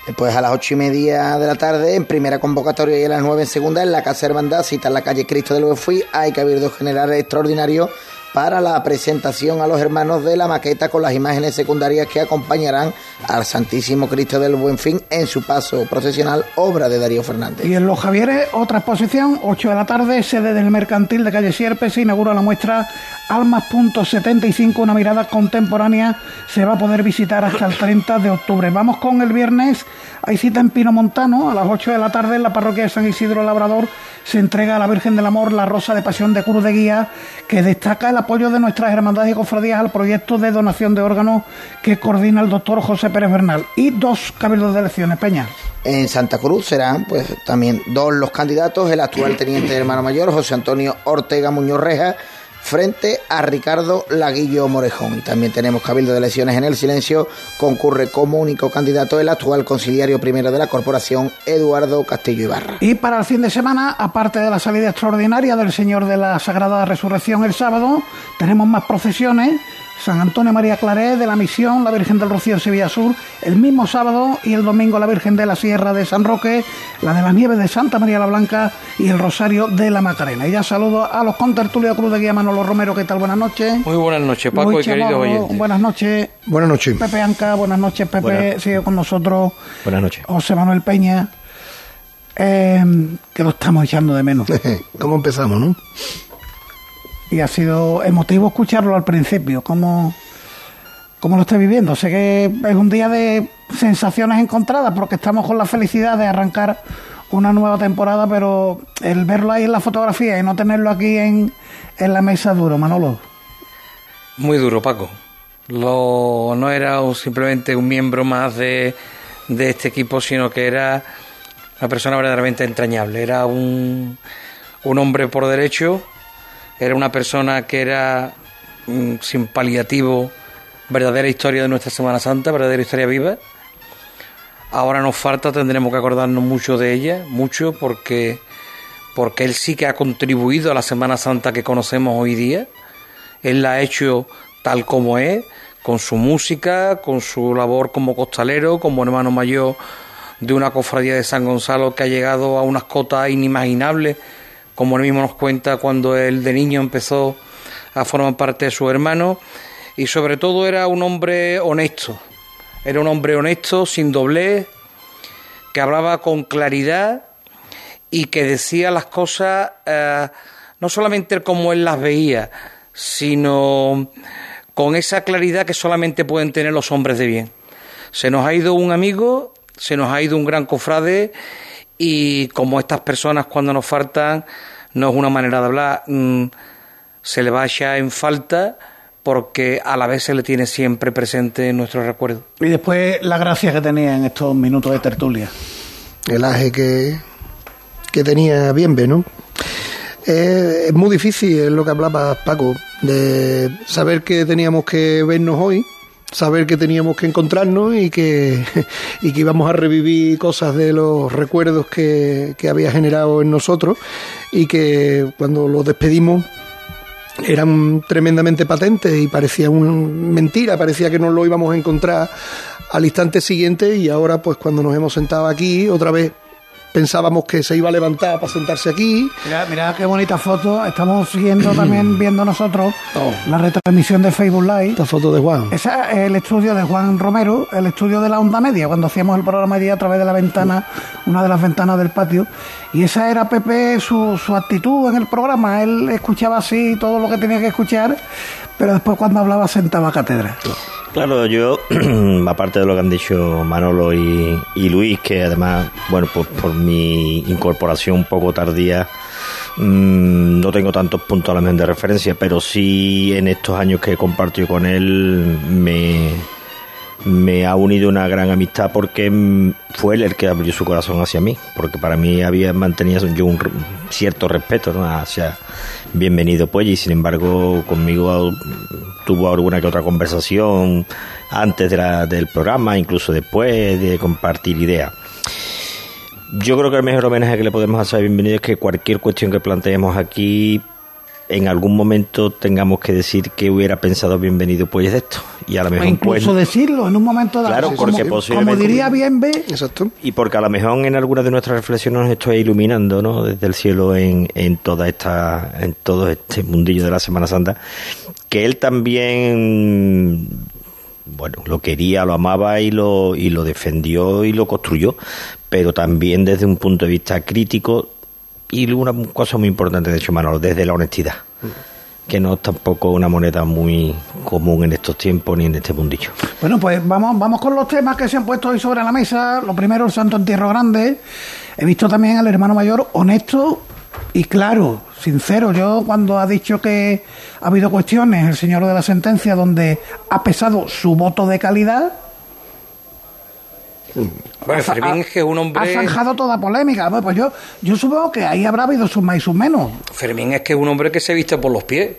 Después a las ocho y media de la tarde, en primera convocatoria y a las nueve en segunda, en la Casa Hermandad, cita en la calle Cristo del Buenfui, hay cabildo general extraordinario para la presentación a los hermanos de la maqueta con las imágenes secundarias que acompañarán al Santísimo Cristo del Buenfín en su paso procesional, obra de Darío Fernández. Y en Los Javieres, otra exposición, 8 de la tarde, sede del Mercantil de Calle Sierpe, se inaugura la muestra Almas.75, una mirada contemporánea, se va a poder visitar hasta el 30 de octubre. Vamos con el viernes, hay cita en Pino Montano, a las 8 de la tarde en la parroquia de San Isidro Labrador, se entrega a la Virgen del Amor la Rosa de Pasión de Cruz de Guía, que destaca el apoyo de nuestras hermandades y cofradías al proyecto de donación de órganos que coordina el doctor José Pérez Bernal. Y dos cabildos de elecciones, Peña. En Santa Cruz serán pues también dos los candidatos, el actual teniente hermano mayor, José Antonio Ortega Muñoz Reja, frente a Ricardo Laguillo Morejón. También tenemos cabildo de elecciones en el silencio, concurre como único candidato el actual conciliario primero de la corporación, Eduardo Castillo Ibarra. Y para el fin de semana, aparte de la salida extraordinaria del Señor de la Sagrada Resurrección el sábado, tenemos más procesiones. San Antonio María Claret de la Misión, la Virgen del Rocío en Sevilla Sur, el mismo sábado y el domingo la Virgen de la Sierra de San Roque, la de las Nieves de Santa María la Blanca y el Rosario de la Macarena. Y ya saludo a los contertulios Cruz de Guía Manolo Romero, ¿qué tal? Buenas noches. Muy buenas noches, Paco y queridos oyentes. Buenas noches. Buenas noches. Pepe Anca, buenas noches, Pepe. Buenas. Sigue con nosotros Buenas noches. José Manuel Peña, eh, que lo estamos echando de menos. (laughs) ¿Cómo empezamos, no? Y ha sido emotivo escucharlo al principio, cómo, cómo lo estoy viviendo. Sé que es un día de sensaciones encontradas porque estamos con la felicidad de arrancar una nueva temporada, pero el verlo ahí en la fotografía y no tenerlo aquí en, en la mesa duro, Manolo. Muy duro, Paco. Lo, no era simplemente un miembro más de, de este equipo, sino que era una persona verdaderamente entrañable. Era un, un hombre por derecho, era una persona que era mm, sin paliativo, verdadera historia de nuestra Semana Santa, verdadera historia viva. Ahora nos falta, tendremos que acordarnos mucho de ella, mucho, porque, porque él sí que ha contribuido a la Semana Santa que conocemos hoy día. Él la ha hecho tal como es, con su música, con su labor como costalero, como hermano mayor de una cofradía de San Gonzalo que ha llegado a unas cotas inimaginables, como él mismo nos cuenta cuando él de niño empezó a formar parte de su hermano, y sobre todo era un hombre honesto, era un hombre honesto, sin doblez, que hablaba con claridad y que decía las cosas eh, no solamente como él las veía, sino con esa claridad que solamente pueden tener los hombres de bien. Se nos ha ido un amigo, se nos ha ido un gran cofrade y como estas personas cuando nos faltan, no es una manera de hablar, mm, se le va a echar en falta porque a la vez se le tiene siempre presente en nuestro recuerdo. Y después la gracia que tenía en estos minutos de tertulia. El aje que, que tenía Bienve, ¿no? Eh, es muy difícil, es lo que hablaba Paco, de saber que teníamos que vernos hoy saber que teníamos que encontrarnos y que, (laughs) y que íbamos a revivir cosas de los recuerdos que, que había generado en nosotros y que cuando los despedimos eran tremendamente patentes y parecía una mentira, parecía que no lo íbamos a encontrar al instante siguiente y ahora pues cuando nos hemos sentado aquí otra vez pensábamos que se iba a levantar para sentarse aquí. Mira, mira qué bonita foto. Estamos siguiendo también, viendo nosotros la retransmisión de Facebook Live. Esta foto de Juan. Esa es el estudio de Juan Romero, el estudio de la onda media, cuando hacíamos el programa día a través de la ventana, una de las ventanas del patio. Y esa era Pepe su, su actitud en el programa. Él escuchaba así todo lo que tenía que escuchar, pero después cuando hablaba sentaba cátedra. Claro, yo, (clears throat) aparte de lo que han dicho Manolo y, y Luis, que además, bueno, pues por mi incorporación un poco tardía, mm, no tengo tantos puntos a la de referencia, pero sí en estos años que he compartido con él me, me ha unido una gran amistad porque mm, fue él el que abrió su corazón hacia mí, porque para mí había mantenido yo un cierto respeto ¿no? hacia Bienvenido pues y sin embargo conmigo tuvo alguna que otra conversación antes de la- del programa, incluso después de compartir ideas. Yo creo que el mejor homenaje que le podemos hacer a Bienvenido es que cualquier cuestión que planteemos aquí en algún momento tengamos que decir que hubiera pensado Bienvenido pues de esto y a lo O mejor pues, incluso decirlo en un momento dado. Claro, como, porque como posiblemente- diría bien B, Exacto. y porque a lo mejor en algunas de nuestras reflexiones nos estoy iluminando, ¿no? Desde el cielo en, en toda esta, en todo este mundillo de la Semana Santa, que él también, bueno, lo quería, lo amaba y lo, y lo defendió y lo construyó, pero también desde un punto de vista crítico y una cosa muy importante de hecho, Manolo, desde la honestidad que no es tampoco una moneda muy común en estos tiempos ni en este mundillo. Bueno, pues vamos, vamos con los temas que se han puesto hoy sobre la mesa. Lo primero, el Santo Entierro Grande. He visto también al hermano mayor honesto y claro, sincero. Yo cuando ha dicho que ha habido cuestiones, el señor de la sentencia, donde ha pesado su voto de calidad, Bueno, Ha- Fermín ha- es que es un ha hombre... zanjado toda polémica. Bueno, Pues yo, yo supongo que ahí habrá habido sus más y sus menos. Fermín es que es un hombre que se viste por los pies.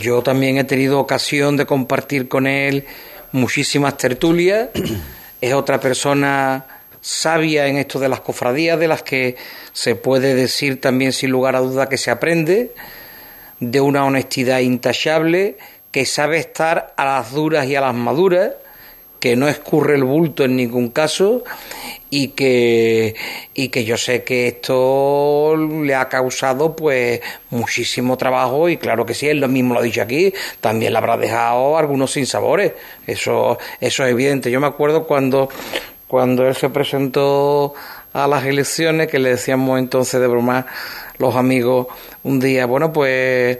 Yo también he tenido ocasión de compartir con él muchísimas tertulias. (clears throat) Es otra persona sabia en esto de las cofradías, de las que se puede decir también sin lugar a duda que se aprende, de una honestidad intachable, que sabe estar a las duras y a las maduras, que no escurre el bulto en ningún caso y que y que yo sé que esto le ha causado pues muchísimo trabajo y claro que sí él lo mismo lo ha dicho aquí también le habrá dejado algunos sinsabores. Eso eso es evidente. Yo me acuerdo cuando cuando él se presentó a las elecciones que le decíamos entonces de broma los amigos un día bueno pues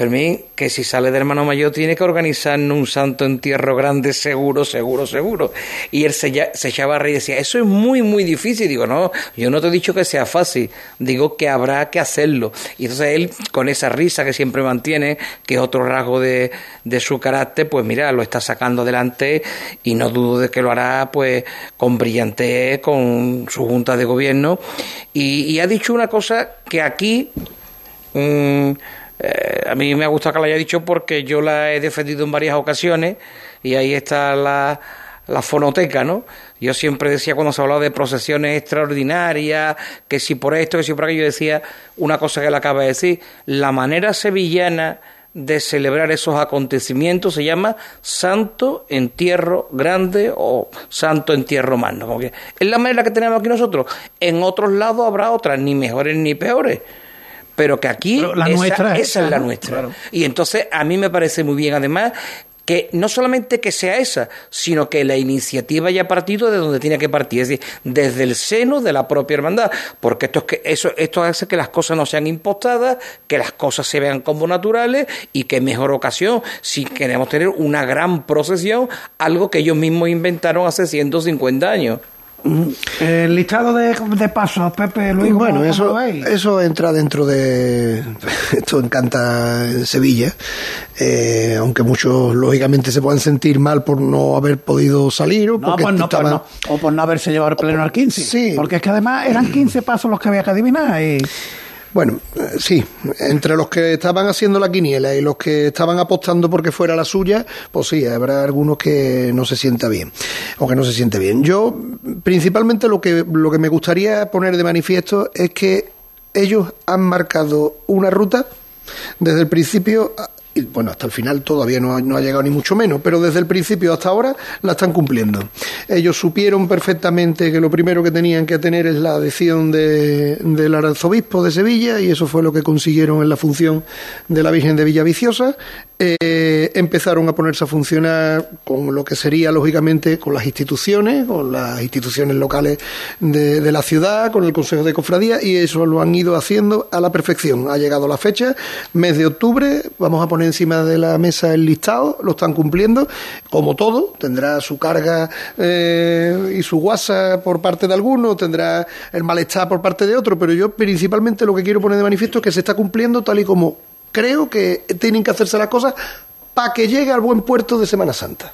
Fermín, que si sale de hermano mayor tiene que organizarnos un santo entierro grande, seguro, seguro, seguro. Y él se, ya- se echaba a reír y decía, eso es muy, muy difícil. Digo, no, yo no te he dicho que sea fácil, digo que habrá que hacerlo. Y entonces él, con esa risa que siempre mantiene, que es otro rasgo de, de su carácter, pues mira, lo está sacando adelante y no dudo de que lo hará pues con brillantez, con su junta de gobierno. Y, ha dicho una cosa que aquí... mm, eh, a mí me ha gustado que la haya dicho porque yo la he defendido en varias ocasiones y ahí está la, la fonoteca, ¿no? Yo siempre decía cuando se hablaba de procesiones extraordinarias, que si por esto, que si por aquello, decía una cosa que él acaba de decir, la manera sevillana de celebrar esos acontecimientos se llama Santo Entierro Grande o Santo Entierro Magno. Como que es la manera que tenemos aquí nosotros. En otros lados habrá otras, ni mejores ni peores pero que aquí Pero la esa, nuestra es esa esa, es la ¿no? nuestra. Claro. Y entonces a mí me parece muy bien además que no solamente que sea esa, sino que la iniciativa haya partido de donde tiene que partir, es decir, desde el seno de la propia hermandad, porque esto es que eso esto hace que las cosas no sean impostadas, que las cosas se vean como naturales y que mejor ocasión si queremos tener una gran procesión, algo que ellos mismos inventaron hace 150 años. El listado de, de pasos, Pepe, Luis, ¿cómo- Bueno, eso, eso entra dentro de... (laughs) Esto encanta en Sevilla, eh, aunque muchos lógicamente se puedan sentir mal por no haber podido salir o No, porque pues no, estaban- no. O por no haberse llevado el pleno al 15. Sí. Porque es que además eran 15 pasos los que había que adivinar. Y... Bueno, eh, sí, entre los que estaban haciendo la quiniela y los que estaban apostando porque fuera la suya, pues sí, habrá algunos que no se sienta bien o que no se siente bien. Yo, principalmente lo que, lo que me gustaría poner de manifiesto es que ellos han marcado una ruta desde el principio y bueno, hasta el final todavía no ha, no ha, llegado ni mucho menos, pero desde el principio hasta ahora la están cumpliendo. Ellos supieron perfectamente que lo primero que tenían que tener es la adhesión de, del arzobispo de Sevilla y eso fue lo que consiguieron en la función de la Virgen de Villaviciosa. Eh, empezaron a ponerse a funcionar con lo que sería, lógicamente, con las instituciones, con las instituciones locales de, la ciudad, con el Consejo de Cofradía y eso lo han ido haciendo a la perfección. Ha llegado la fecha, mes de octubre, vamos a poner encima de la mesa el listado, lo están cumpliendo, como todo, tendrá su carga eh, y su guasa por parte de alguno, tendrá el malestar por parte de otro, pero yo principalmente lo que quiero poner de manifiesto es que se está cumpliendo tal y como creo que tienen que hacerse las cosas para que llegue al buen puerto de Semana Santa.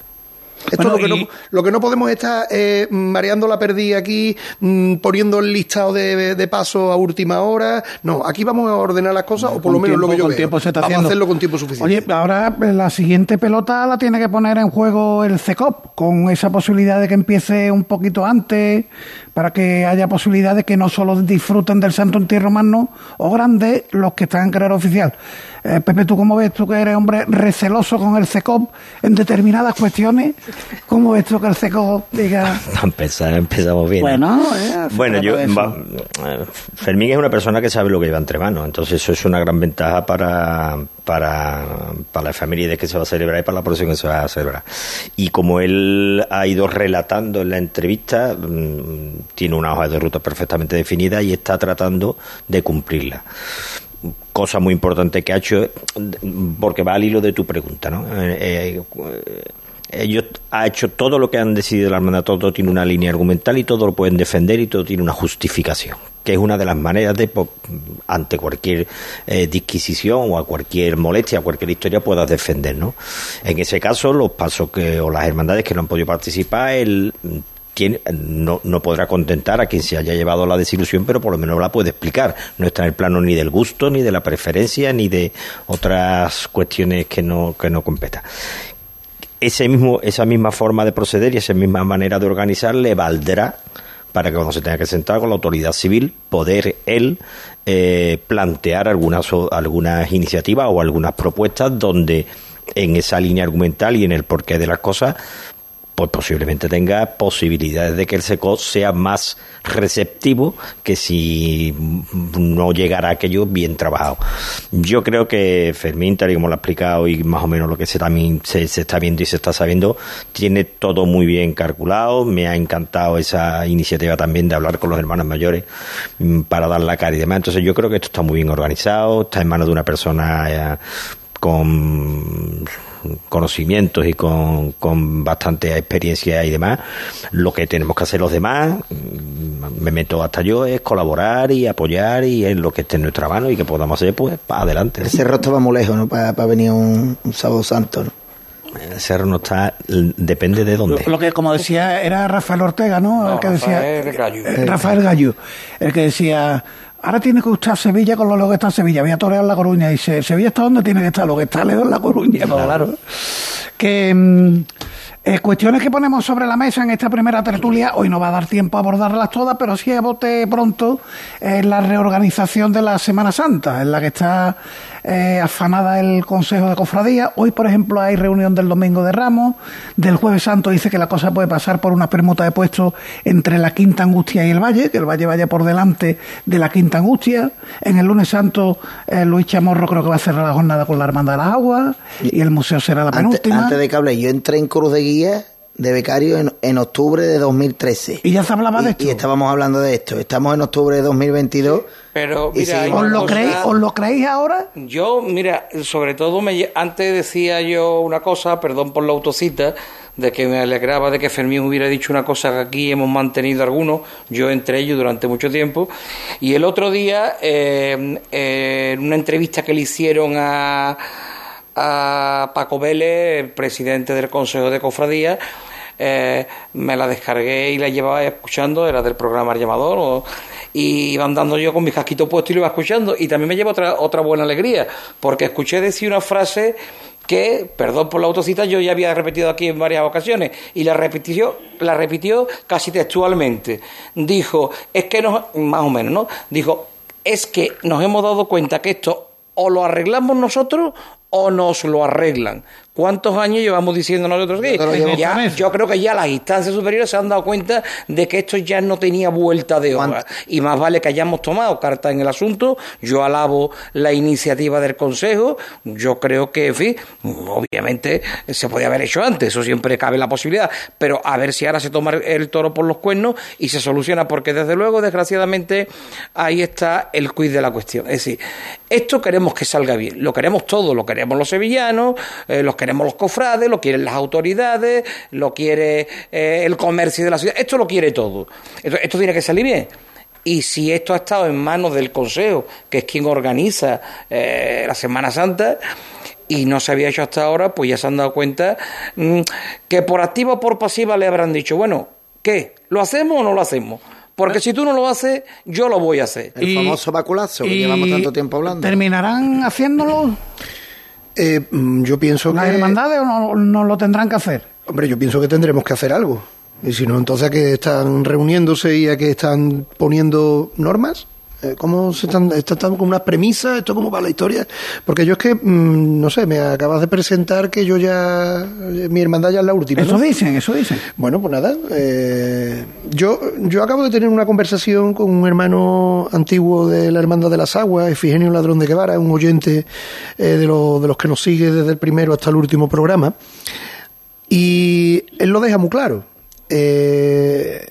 Esto Bueno, es lo que, y- no, lo que no podemos estar eh, mareando la perdida aquí, mm, poniendo el listado de, de paso a última hora. No, aquí vamos a ordenar las cosas, o por lo menos lo tiempo- que yo con veo. tiempo se está vamos haciendo. a hacerlo con tiempo suficiente. Oye, ahora eh, la siguiente pelota la tiene que poner en juego el CECOP, con esa posibilidad de que empiece un poquito antes, para que haya posibilidad de que no solo disfruten del Santo Entierro Magno o Grande los que están en carrera oficial. Eh, Pepe, ¿tú cómo ves? Tú que eres hombre receloso con el CECOP en determinadas cuestiones, ¿cómo ves tú que el CECOP diga... (laughs) Empezar, empezamos bien. Bueno, eh, Bueno, yo, va- eh, Fermín es una persona que sabe lo que lleva entre manos, entonces eso es una gran ventaja para, para, para la familia de que se va a celebrar y para la procesión que se va a celebrar. Y como él ha ido relatando en la entrevista, mm, tiene una hoja de ruta perfectamente definida y está tratando de cumplirla cosa muy importante que ha hecho, eh, porque va al hilo de tu pregunta, ¿no? Eh, eh, ellos ha hecho todo lo que han decidido la hermandad, todo tiene una línea argumental y todo lo pueden defender y todo tiene una justificación, que es una de las maneras de, po- ante cualquier eh, disquisición o a cualquier molestia, a cualquier historia, puedas defender, ¿no? En ese caso, los pasos que, o las hermandades que no han podido participar, el tiene- no, no podrá contentar a quien se haya llevado la desilusión, pero por lo menos la puede explicar. No está en el plano ni del gusto, ni de la preferencia, ni de otras cuestiones que no, que no competan. Ese mismo, esa misma forma de proceder y esa misma manera de organizar le valdrá para que cuando se tenga que sentar con la autoridad civil, poder él eh, plantear algunas, algunas iniciativas o algunas propuestas donde en esa línea argumental y en el porqué de las cosas pues posiblemente tenga posibilidades de que el SECO sea más receptivo que si no llegara aquello bien trabajado. Yo creo que Fermín, tal y como lo ha explicado y más o menos lo que se, también se, se está viendo y se está sabiendo, tiene todo muy bien calculado. Me ha encantado esa iniciativa también de hablar con los hermanos mayores mm, para dar la cara y demás. Entonces yo creo que esto está muy bien organizado, está en manos de una persona eh, con conocimientos y con, con bastante experiencia y demás. Lo que tenemos que hacer los demás, mm, me meto hasta yo, es colaborar y apoyar y en lo que esté en nuestra mano y que podamos hacer, pues, para adelante. El cerro estaba muy lejos, ¿no? Para venir un, un sábado santo, ¿no? El cerro no está, depende de dónde. Lo que, como decía, era Rafael Ortega, ¿no? el que decía, Rafael Gallo. eh, Rafael Gallo, el que decía, ahora tiene que estar Sevilla con lo que está en Sevilla, voy a torear La Coruña. Y dice, Sevilla está donde tiene que estar, lo que está lejos es La Coruña, pues, claro. Que mm, eh, cuestiones que ponemos sobre la mesa en esta primera tertulia, hoy no va a dar tiempo a abordarlas todas, pero sí a bote pronto, es la reorganización de la Semana Santa, en la que está eh, afanada el Consejo de Cofradía. Hoy, por ejemplo, hay reunión del Domingo de Ramos. Del Jueves Santo dice que la cosa puede pasar por una permuta de puestos entre la Quinta Angustia y el Valle, que el Valle vaya por delante de la Quinta Angustia. En el Lunes Santo, eh, Luis Chamorro creo que va a cerrar la jornada con la Hermandad de las Aguas y el museo será la Antes, penúltima. antes de que hable, yo entré en Cruz de Guía de becario en, en octubre de 2013. Y ya se hablaba de esto. Y estábamos hablando de esto. Estamos en octubre de 2022. Pero mira, ¿Os lo, creéis, ¿Os lo creéis ahora? Yo, mira, sobre todo me, lle- antes decía yo una cosa, perdón por la autocita, de que me alegraba de que Fermín hubiera dicho una cosa que aquí hemos mantenido algunos, yo entre ellos durante mucho tiempo. Y el otro día, eh, eh, en una entrevista que le hicieron a, a Paco Vélez, presidente del Consejo de Cofradía, eh, me la descargué y la llevaba escuchando, era del programa El Llamador, y iba andando yo con mi casquito puesto y lo iba escuchando. Y también me lleva otra, otra buena alegría, porque escuché decir una frase que, perdón por la autocita, yo ya había repetido aquí en varias ocasiones, y la repitió, la repitió casi textualmente. Dijo, es que nos, más o menos, ¿no? Dijo, es que nos hemos dado cuenta que esto o lo arreglamos nosotros o nos lo arreglan. ¿Cuántos años llevamos diciendo nosotros que ya, yo creo que ya las instancias superiores se han dado cuenta de que esto ya no tenía vuelta de hoja. Y más vale que hayamos tomado carta en el asunto. Yo alabo la iniciativa del Consejo. Yo creo que, en fin, obviamente se podía haber hecho antes, eso siempre cabe la posibilidad, pero a ver si ahora se toma el toro por los cuernos y se soluciona, porque desde luego, desgraciadamente, ahí está el quiz de la cuestión. Es decir, esto queremos que salga bien, lo queremos todo, lo queremos los sevillanos, eh, los queremos los cofrades, lo quieren las autoridades, lo quiere eh, el comercio de la ciudad, esto lo quiere todo. Esto, esto tiene que salir bien. Y si esto ha estado en manos del Consejo, que es quien organiza eh, la Semana Santa, y no se había hecho hasta ahora, pues ya se han dado cuenta mm, que por activa o por pasiva le habrán dicho, bueno, ¿qué? ¿Lo hacemos o no lo hacemos? Porque si tú no lo haces, yo lo voy a hacer. El famoso baculazo que y- llevamos tanto tiempo hablando. ¿Terminarán haciéndolo Eh, mm, yo pienso las que... hermandades o no, no lo tendrán que hacer? Hombre, yo pienso que tendremos que hacer algo. Y si no, entonces a que están reuniéndose y a que están poniendo normas. Eh, ¿Cómo se están, están con unas premisas? ¿Esto cómo va la historia? Porque yo es que, mm, no sé, me acabas de presentar que yo ya, eh, mi hermandad ya es la última. Eso ¿no? dicen, eso dicen. Bueno, pues nada. eh, yo, yo acabo de tener una conversación con un hermano antiguo de la Hermandad de las Aguas, Efigenio Ladrón de Guevara, un oyente eh, de, lo- de los que nos sigue desde el primero hasta el último programa. Y él lo deja muy claro. Eh,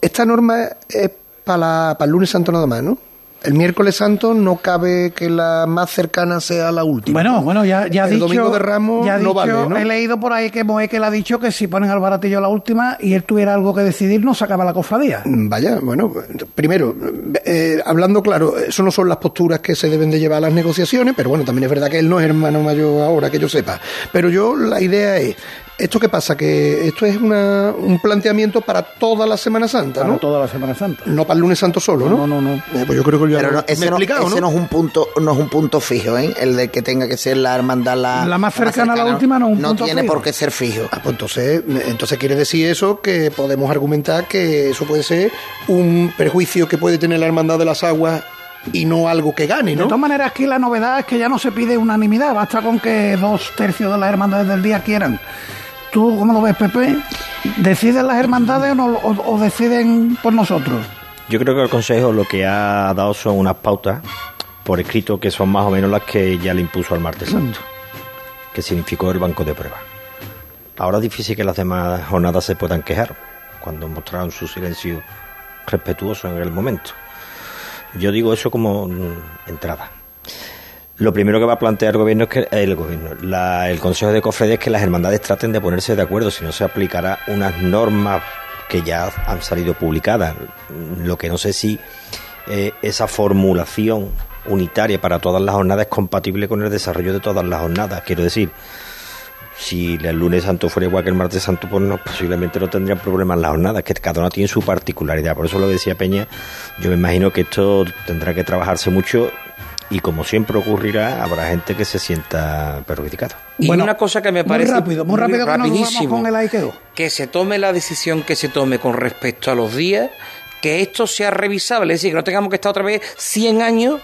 esta norma es para el lunes santo nada más, ¿no? El miércoles santo no cabe que la más cercana sea la última. Bueno, bueno, ya, ya el dicho. domingo de Ramos ya no dicho- vale, ¿no? He leído por ahí que Moekel ha dicho que si ponen al baratillo la última y él tuviera algo que decidir, no sacaba la cofradía. Mm, Vaya, bueno, primero, eh, hablando claro, eso no son las posturas que se deben de llevar a las negociaciones, pero bueno, también es verdad que él no es hermano mayor ahora, que yo sepa. Pero yo, la idea es, ¿esto qué pasa? Que esto es una, un planteamiento para toda la Semana Santa, ¿no? Para toda la Semana Santa. No para el lunes santo solo, ¿no? No, no, no. Eh, pues yo creo que ya Pero no, ese, me he no, explicado, ese ¿no? no es un punto, no es un punto fijo, ¿eh? El de que tenga que ser la hermandad la, La más cercana a la última no es un punto tiene fijo. por qué ser fijo. Ah, pues entonces, entonces quiere decir eso que podemos argumentar que eso puede ser un perjuicio que puede tener la hermandad de las aguas y no algo que gane, De ¿no? todas maneras, aquí la novedad es que ya no se pide unanimidad, basta con que dos tercios de las hermandades del día quieran. ¿Tú cómo lo ves, Pepe? ¿Deciden las hermandades o, no- o- o deciden por nosotros? Yo creo que el Consejo lo que ha dado son unas pautas por escrito que son más o menos las que ya le impuso al martes santo, que significó el banco de pruebas. Ahora es difícil que las demás jornadas se puedan quejar cuando mostraron su silencio respetuoso en el momento. Yo digo eso como mm, entrada. Lo primero que va a plantear el gobierno es que el gobierno, la- el Consejo de Cofradías es que las hermandades traten de ponerse de acuerdo, si no se aplicará unas normas que ya han salido publicadas. Lo que no sé si eh, esa formulación unitaria para todas las jornadas es compatible con el desarrollo de todas las jornadas. Quiero decir, si el lunes santo fuera igual que el martes santo, pues no, posiblemente no tendrían problemas las jornadas, que cada una tiene su particularidad. Por eso lo decía Peña, yo me imagino que esto tendrá que trabajarse mucho y como siempre ocurrirá, habrá gente que se sienta perjudicada. Y una cosa que me Muy parece rápido, muy rápido que nos vamos rapidísimo, con el Aikeo. que se tome la decisión que se tome con respecto a los días, que esto sea revisable, es decir, que no tengamos que estar otra vez 100 años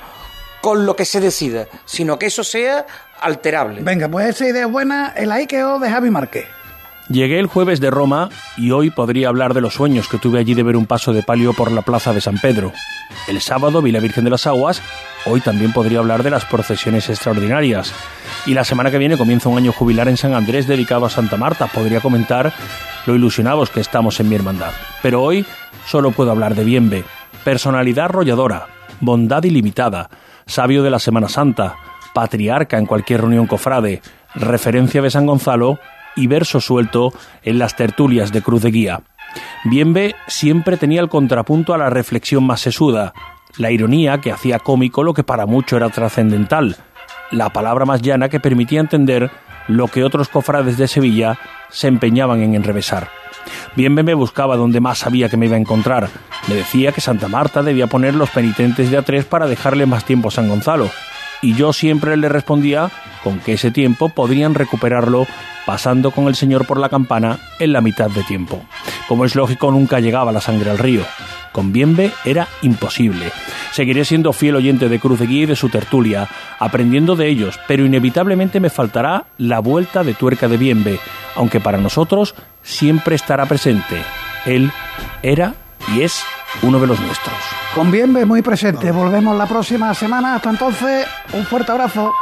con lo que se decida, sino que eso sea alterable. Venga, pues esa idea es buena, el Aikeo de Javi Márquez. Llegué el jueves de Roma y hoy podría hablar de los sueños que tuve allí de ver un paso de palio por la plaza de San Pedro. El sábado vi la Virgen de las Aguas, hoy también podría hablar de las procesiones extraordinarias. Y la semana que viene comienza un año jubilar en San Andrés dedicado a Santa Marta. Podría comentar lo ilusionados que estamos en mi hermandad. Pero hoy solo puedo hablar de Bienve, personalidad arrolladora, bondad ilimitada, sabio de la Semana Santa, patriarca en cualquier reunión cofrade, referencia de San Gonzalo y verso suelto en las tertulias de Cruz de Guía. Bienve siempre tenía el contrapunto a la reflexión más sesuda, la ironía que hacía cómico lo que para mucho era trascendental, la palabra más llana que permitía entender lo que otros cofrades de Sevilla se empeñaban en enrevesar. Bien me buscaba donde más sabía que me iba a encontrar. Me decía que Santa Marta debía poner los penitentes de A3 para dejarle más tiempo a San Gonzalo. Y yo siempre le respondía con que ese tiempo podrían recuperarlo pasando con el Señor por la campana en la mitad de tiempo. Como es lógico, nunca llegaba la sangre al río. Con Bienve era imposible. Seguiré siendo fiel oyente de Cruz de Guía y de su tertulia, aprendiendo de ellos, pero inevitablemente me faltará la vuelta de tuerca de Bienve, aunque para nosotros siempre estará presente. Él era y es uno de los nuestros. Con Bienve muy presente. Volvemos la próxima semana. Hasta entonces, un fuerte abrazo.